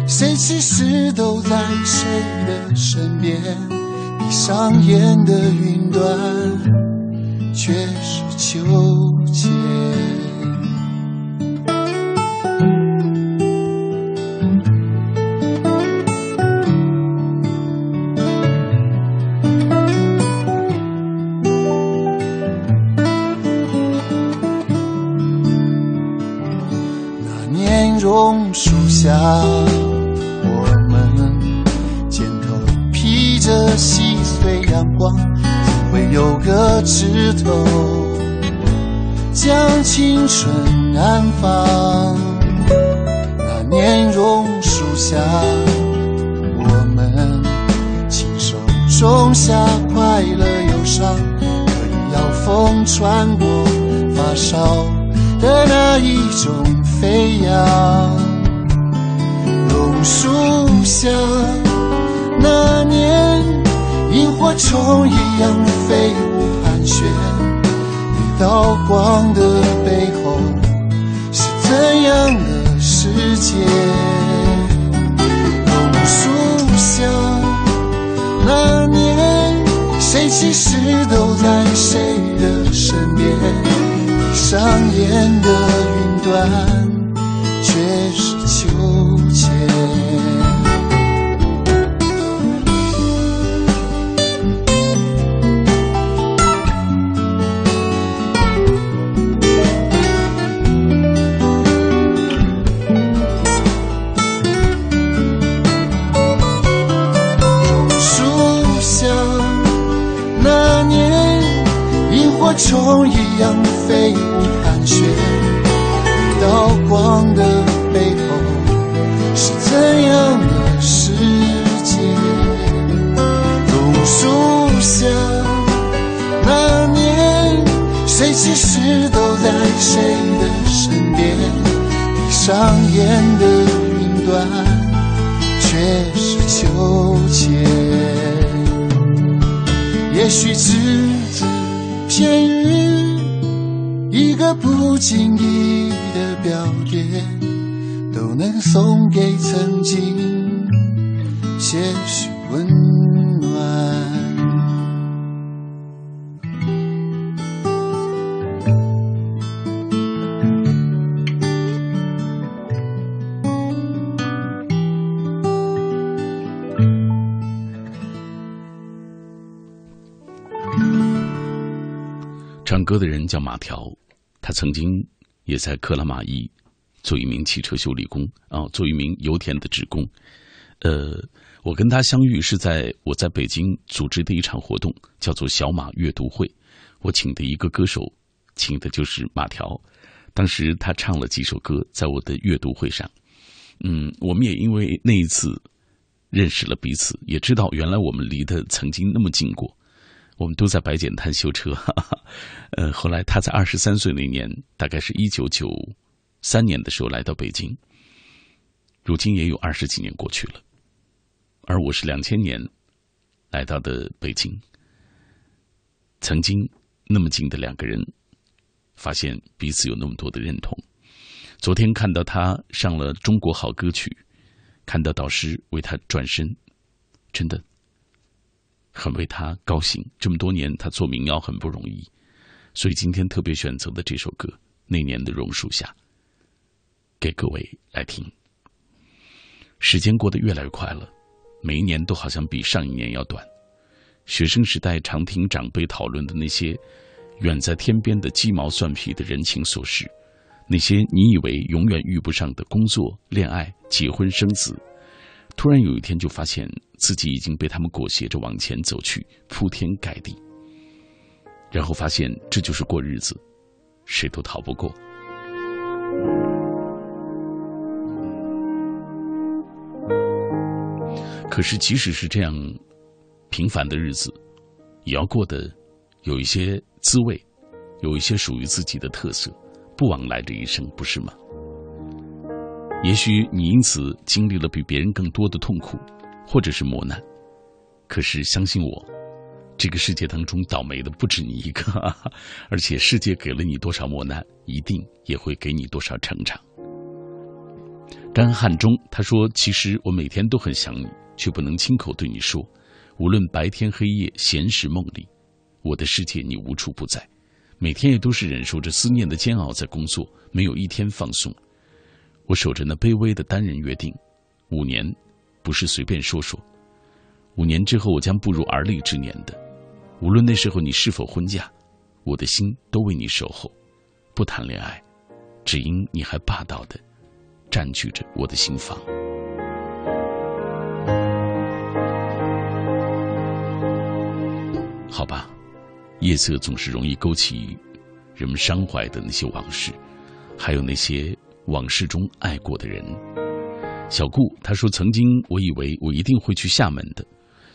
Speaker 7: 谁其实都在谁的身边，闭上眼的云端却是秋千。下，我们肩头披着细碎阳光，总会有个枝头将青春安放。那年榕树下，我们亲手种下快乐忧伤，可以要风穿过发梢的那一种飞扬。树下，那年萤火虫一样飞舞盘旋，你道光的背后是怎样的世界？榕树下，那年谁其实都在谁的身边？闭上眼的
Speaker 4: 马条，他曾经也在克拉玛依做一名汽车修理工啊，做一名油田的职工。呃，我跟他相遇是在我在北京组织的一场活动，叫做小马阅读会。我请的一个歌手，请的就是马条。当时他唱了几首歌，在我的阅读会上。嗯，我们也因为那一次认识了彼此，也知道原来我们离得曾经那么近过。我们都在白碱滩修车，哈哈。呃，后来他在二十三岁那年，大概是一九九三年的时候来到北京。如今也有二十几年过去了，而我是两千年来到的北京。曾经那么近的两个人，发现彼此有那么多的认同。昨天看到他上了《中国好歌曲》，看到导师为他转身，真的。很为他高兴，这么多年他做民谣很不容易，所以今天特别选择的这首歌《那年的榕树下》，给各位来听。时间过得越来越快了，每一年都好像比上一年要短。学生时代常听长辈讨论的那些远在天边的鸡毛蒜皮的人情琐事，那些你以为永远遇不上的工作、恋爱、结婚、生子。突然有一天，就发现自己已经被他们裹挟着往前走去，铺天盖地。然后发现这就是过日子，谁都逃不过。可是，即使是这样平凡的日子，也要过得有一些滋味，有一些属于自己的特色，不枉来这一生，不是吗？也许你因此经历了比别人更多的痛苦，或者是磨难，可是相信我，这个世界当中倒霉的不止你一个，[laughs] 而且世界给了你多少磨难，一定也会给你多少成长。干旱中，他说：“其实我每天都很想你，却不能亲口对你说。无论白天黑夜，闲时梦里，我的世界你无处不在。每天也都是忍受着思念的煎熬在工作，没有一天放松。我守着那卑微的单人约定，五年，不是随便说说。五年之后，我将步入而立之年的。无论那时候你是否婚嫁，我的心都为你守候。不谈恋爱，只因你还霸道的。”占据着我的心房。好吧，夜色总是容易勾起人们伤怀的那些往事，还有那些往事中爱过的人。小顾他说：“曾经我以为我一定会去厦门的，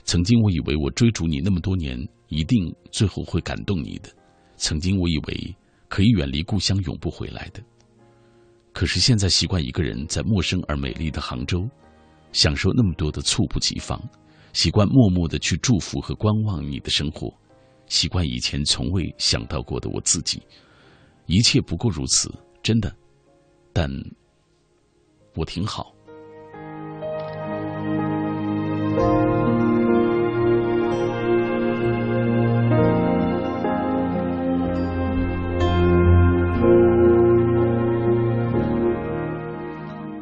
Speaker 4: 曾经我以为我追逐你那么多年，一定最后会感动你的，曾经我以为可以远离故乡，永不回来的。”可是现在习惯一个人在陌生而美丽的杭州，享受那么多的猝不及防，习惯默默的去祝福和观望你的生活，习惯以前从未想到过的我自己，一切不过如此，真的，但我挺好。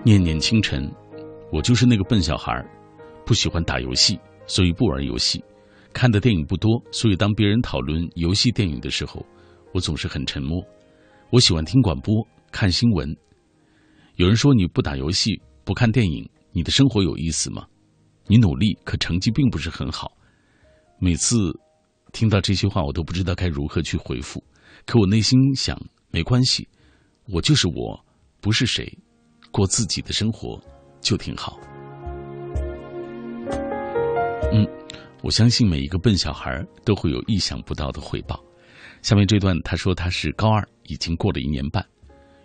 Speaker 4: 念念清晨，我就是那个笨小孩不喜欢打游戏，所以不玩游戏；看的电影不多，所以当别人讨论游戏电影的时候，我总是很沉默。我喜欢听广播、看新闻。有人说你不打游戏、不看电影，你的生活有意思吗？你努力，可成绩并不是很好。每次听到这些话，我都不知道该如何去回复。可我内心想，没关系，我就是我，不是谁。过自己的生活就挺好。嗯，我相信每一个笨小孩都会有意想不到的回报。下面这段，他说他是高二，已经过了一年半，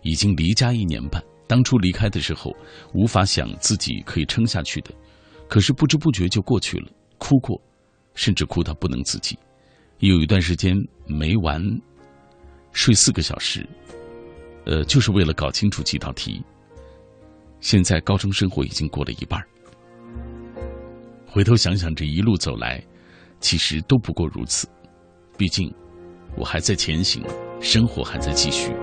Speaker 4: 已经离家一年半。当初离开的时候，无法想自己可以撑下去的，可是不知不觉就过去了。哭过，甚至哭到不能自己。有一段时间没完，睡四个小时，呃，就是为了搞清楚几道题。现在高中生活已经过了一半回头想想这一路走来，其实都不过如此。毕竟，我还在前行，生活还在继续。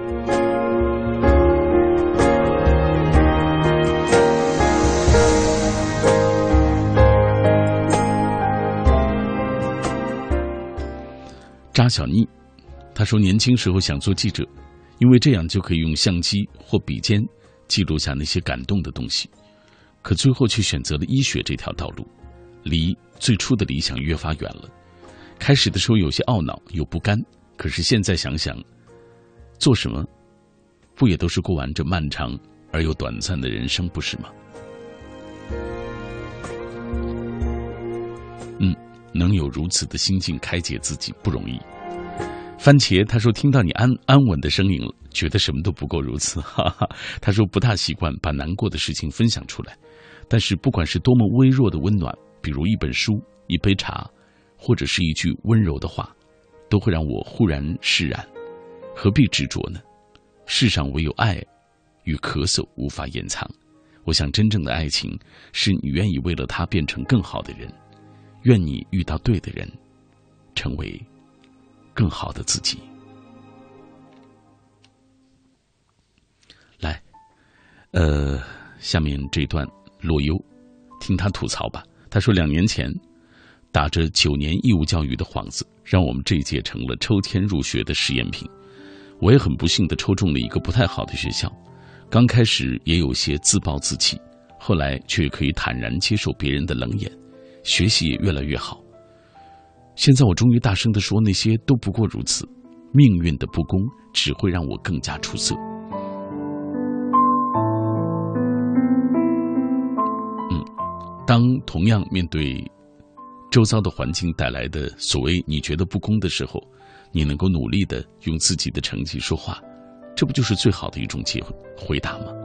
Speaker 4: 小妮，她说年轻时候想做记者，因为这样就可以用相机或笔尖。记录下那些感动的东西，可最后却选择了医学这条道路，离最初的理想越发远了。开始的时候有些懊恼，有不甘，可是现在想想，做什么，不也都是过完这漫长而又短暂的人生，不是吗？嗯，能有如此的心境开解自己不容易。番茄他说听到你安安稳的声音。觉得什么都不过如此，哈哈。他说不大习惯把难过的事情分享出来，但是不管是多么微弱的温暖，比如一本书、一杯茶，或者是一句温柔的话，都会让我忽然释然。何必执着呢？世上唯有爱与咳嗽无法掩藏。我想，真正的爱情是你愿意为了他变成更好的人，愿你遇到对的人，成为更好的自己。来呃，下面这段洛优，听他吐槽吧。他说，两年前打着九年义务教育的幌子，让我们这一届成了抽签入学的实验品。我也很不幸的抽中了一个不太好的学校。刚开始也有些自暴自弃，后来却可以坦然接受别人的冷眼，学习也越来越好。现在我终于大声的说，那些都不过如此。命运的不公只会让我更加出色。嗯当同样面对周遭的环境带来的所谓你觉得不公的时候，你能够努力的用自己的成绩说话，这不就是最好的一种结回答吗？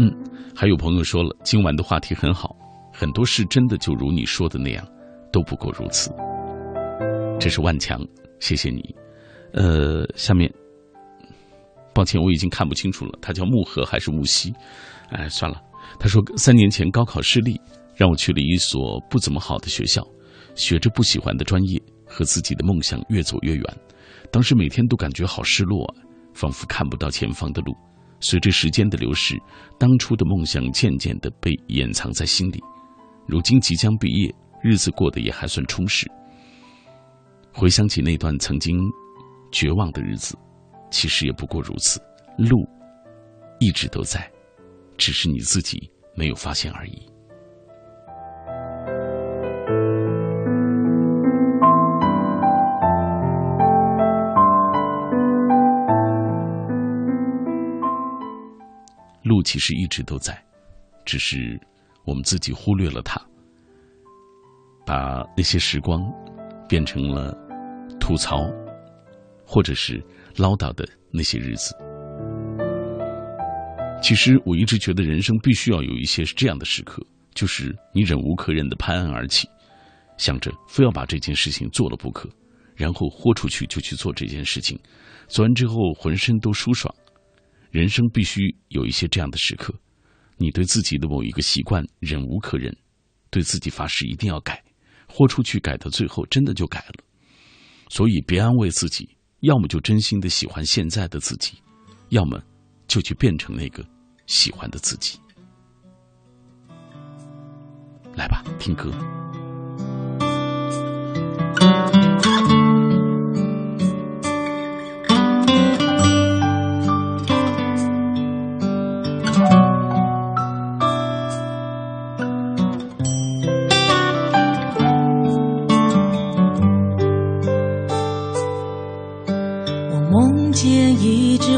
Speaker 4: 嗯，还有朋友说了，今晚的话题很好，很多事真的就如你说的那样，都不过如此。这是万强，谢谢你。呃，下面，抱歉，我已经看不清楚了，他叫木河还是木西？哎，算了。他说，三年前高考失利，让我去了一所不怎么好的学校，学着不喜欢的专业，和自己的梦想越走越远。当时每天都感觉好失落啊，仿佛看不到前方的路。随着时间的流逝，当初的梦想渐渐的被掩藏在心里。如今即将毕业，日子过得也还算充实。回想起那段曾经绝望的日子，其实也不过如此。路一直都在，只是你自己没有发现而已。路其实一直都在，只是我们自己忽略了它，把那些时光变成了吐槽，或者是唠叨的那些日子。其实我一直觉得人生必须要有一些这样的时刻，就是你忍无可忍的拍案而起，想着非要把这件事情做了不可，然后豁出去就去做这件事情，做完之后浑身都舒爽。人生必须有一些这样的时刻，你对自己的某一个习惯忍无可忍，对自己发誓一定要改，豁出去改到最后真的就改了。所以别安慰自己，要么就真心的喜欢现在的自己，要么就去变成那个喜欢的自己。来吧，听歌。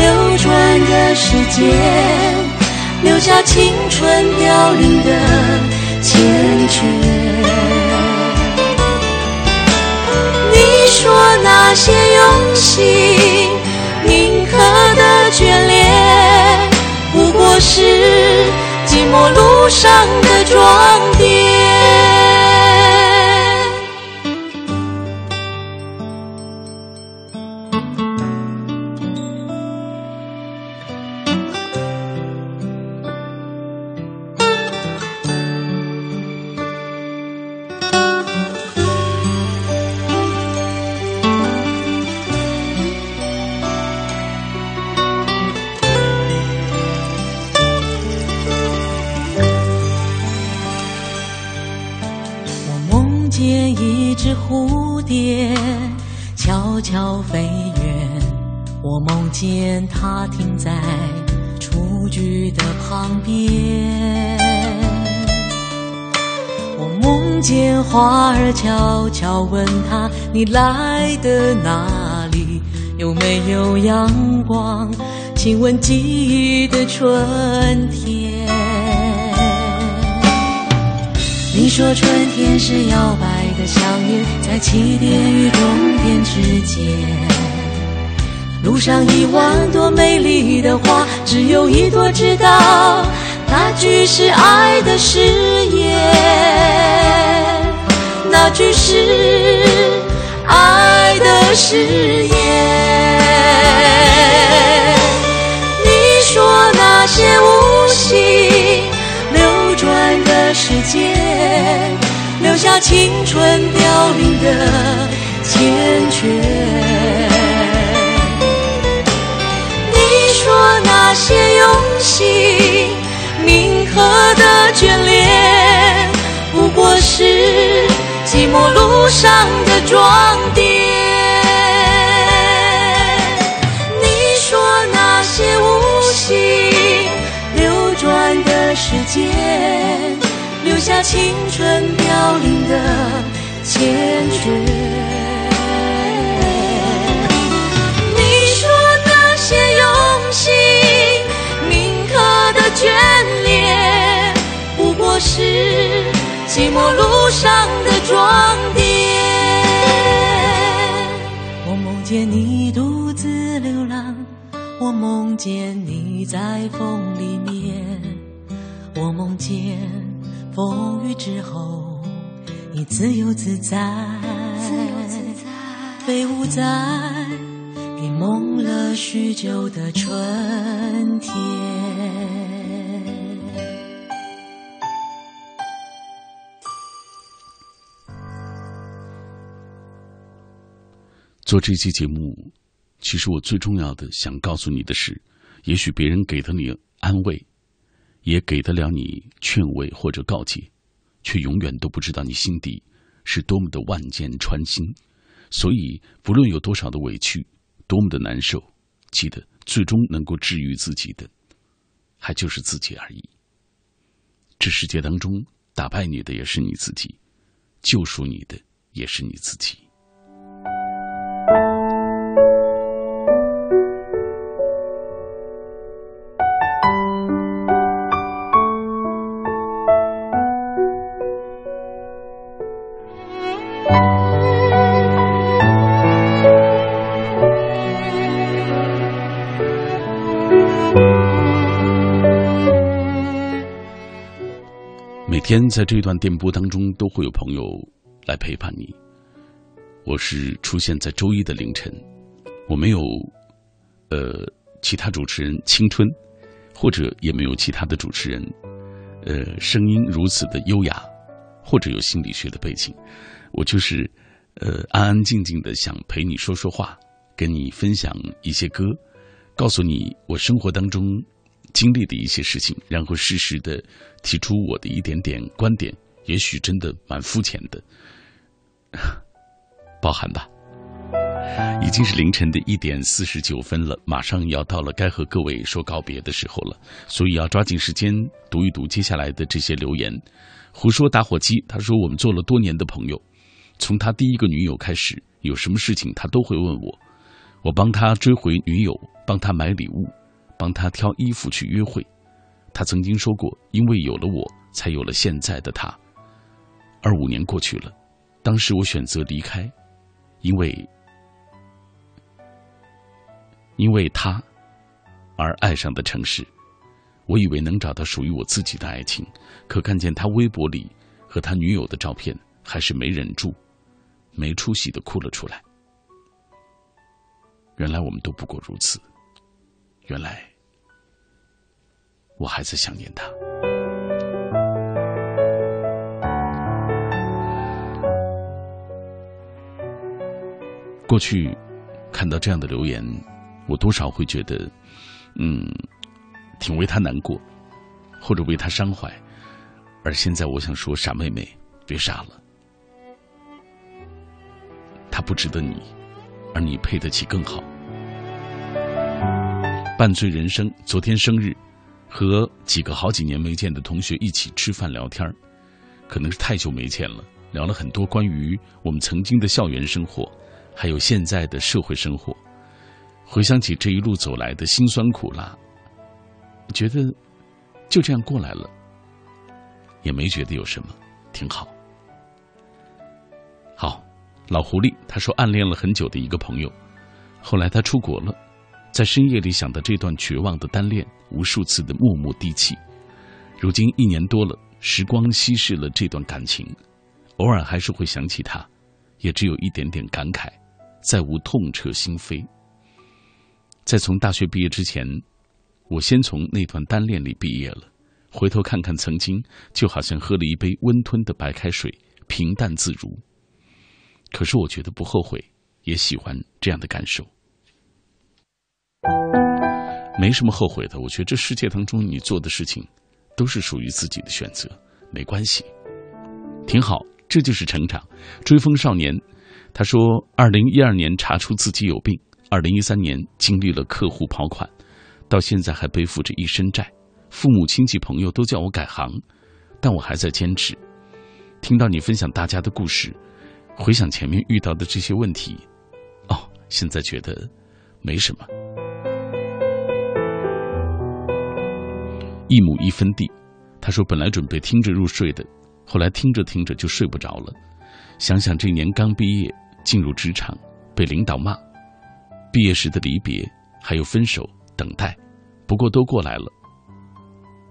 Speaker 5: 流转的时间，留下青春凋零的缱绻。你说那些用心铭刻的眷恋，不过是。寂寞路上的装点。
Speaker 8: 它停在雏菊的旁边。我梦见
Speaker 5: 花儿悄悄问他：“你来的哪里？有没有阳光？亲吻记忆的春天。”你说春天是摇摆的香烟，在起点与终点之间。路上一万朵美丽的花，只有一朵知道，那句是爱的誓言。那句是爱的誓言。你说那些无心流转的时间，留下青春凋零的缱绻。些用心铭刻的眷恋，不过是寂寞路上的装点。你说那些无心流转的时间。留下青春凋零的缱绻。是寂寞路上的装点。我梦见你独自流浪，我梦见你在风里面，我梦见。风雨之后，你自由自在，自由自在，飞舞在你梦了许久的春天。
Speaker 4: 做这期节目，其实我最重要的想告诉你的是，也许别人给了你安慰。也给得了你劝慰或者告诫，却永远都不知道你心底是多么的万箭穿心。所以，不论有多少的委屈，多么的难受，记得最终能够治愈自己的，还就是自己而已。这世界当中，打败你的也是你自己，救赎你的也是你自己。天在这段电波当中都会有朋友来陪伴你。我是出现在周一的凌晨，我没有呃其他主持人青春，或者也没有其他的主持人，呃声音如此的优雅，或者有心理学的背景，我就是呃安安静静的想陪你说说话，跟你分享一些歌，告诉你我生活当中。经历的一些事情，然后适时的提出我的一点点观点，也许真的蛮肤浅的，包涵吧。已经是凌晨的一点四十九分了，马上要到了该和各位说告别的时候了，所以要抓紧时间读一读接下来的这些留言。胡说打火机，他说我们做了多年的朋友，从他第一个女友开始，有什么事情他都会问我，我帮他追回女友，帮他买礼物。帮他挑衣服去约会，他曾经说过：“因为有了我，才有了现在的他。”而五年过去了，当时我选择离开，因为因为他而爱上的城市。我以为能找到属于我自己的爱情，可看见他微博里和他女友的照片，还是没忍住，没出息的哭了出来。原来我们都不过如此。原来，我还在想念他。过去看到这样的留言，我多少会觉得，嗯，挺为他难过，或者为他伤怀。而现在，我想说，傻妹妹，别傻了，他不值得你，而你配得起更好。半醉人生，昨天生日，和几个好几年没见的同学一起吃饭聊天可能是太久没见了，聊了很多关于我们曾经的校园生活，还有现在的社会生活。回想起这一路走来的辛酸苦辣，觉得就这样过来了，也没觉得有什么，挺好。好，老狐狸他说暗恋了很久的一个朋友，后来他出国了。在深夜里想的这段绝望的单恋，无数次的默默低泣。如今一年多了，时光稀释了这段感情，偶尔还是会想起他，也只有一点点感慨，再无痛彻心扉。在从大学毕业之前，我先从那段单恋里毕业了，回头看看曾经，就好像喝了一杯温吞的白开水，平淡自如。可是我觉得不后悔，也喜欢这样的感受，没什么后悔的。我觉得这世界当中你做的事情，都是属于自己的选择，没关系，挺好。这就是成长。追风少年，他说：“二零一二年查出自己有病，二零一三年经历了客户跑款，到现在还背负着一身债，父母亲戚朋友都叫我改行，但我还在坚持。听到你分享大家的故事，回想前面遇到的这些问题，哦，现在觉得没什么。一亩一分地，他说本来准备听着入睡的。”后来听着听着就睡不着了，想想这年刚毕业进入职场，被领导骂，毕业时的离别，还有分手等待，不过都过来了。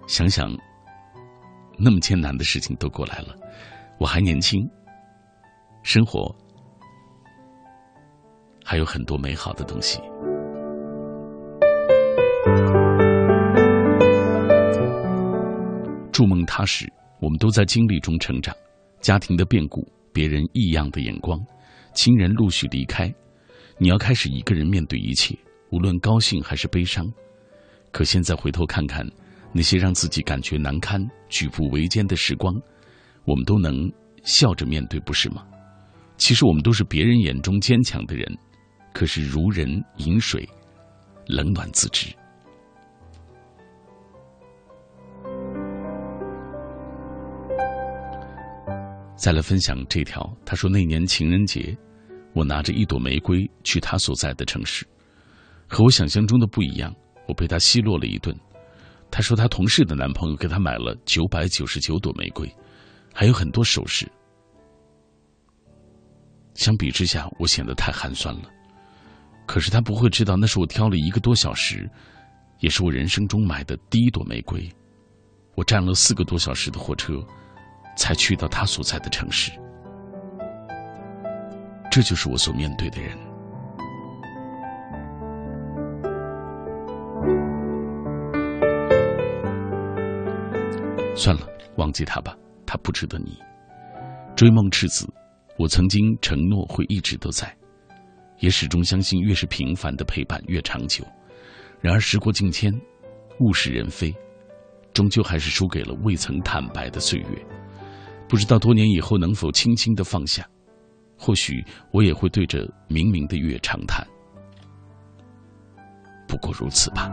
Speaker 4: 想想那么艰难的事情都过来了，我还年轻，生活还有很多美好的东西。筑梦踏实。我们都在经历中成长，家庭的变故，别人异样的眼光，亲人陆续离开，你要开始一个人面对一切，无论高兴还是悲伤。可现在回头看看，那些让自己感觉难堪、举步维艰的时光，我们都能笑着面对，不是吗？其实我们都是别人眼中坚强的人，可是如人饮水，冷暖自知。再来分享这条，他说那年情人节，我拿着一朵玫瑰去他所在的城市，和我想象中的不一样，我被他奚落了一顿。他说他同事的男朋友给他买了九百九十九朵玫瑰，还有很多首饰。相比之下，我显得太寒酸了。可是他不会知道，那是我挑了一个多小时，也是我人生中买的第一朵玫瑰。我站了四个多小时的火车。才去到他所在的城市，这就是我所面对的人。算了，忘记他吧，他不值得你。追梦赤子，我曾经承诺会一直都在，也始终相信，越是平凡的陪伴越长久。然而时过境迁，物是人非，终究还是输给了未曾坦白的岁月。不知道多年以后能否轻轻的放下，或许我也会对着明明的月长叹。不过如此吧。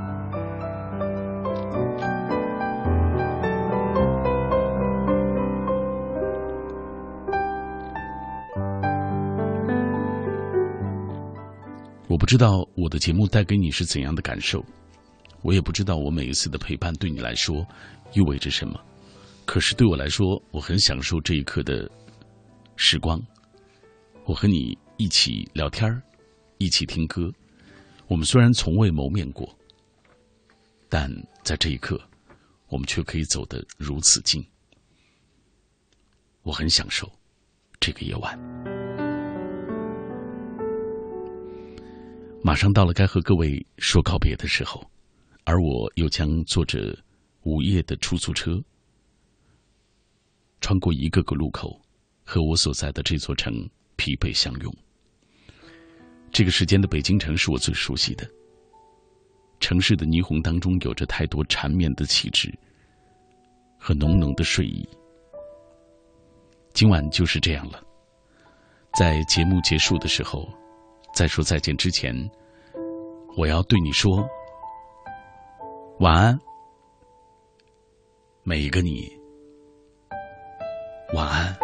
Speaker 4: 我不知道我的节目带给你是怎样的感受，我也不知道我每一次的陪伴对你来说意味着什么。可是对我来说，我很享受这一刻的时光。我和你一起聊天儿一起听歌。我们虽然从未谋面过，但在这一刻，我们却可以走得如此近。我很享受这个夜晚。马上到了该和各位说告别的时候，而我又将坐着午夜的出租车。穿过一个个路口，和我所在的这座城疲惫相拥。这个时间的北京城是我最熟悉的。城市的霓虹当中，有着太多缠绵的气质和浓浓的睡意。今晚就是这样了。在节目结束的时候，在说再见之前，我要对你说晚安，每一个你。晚安。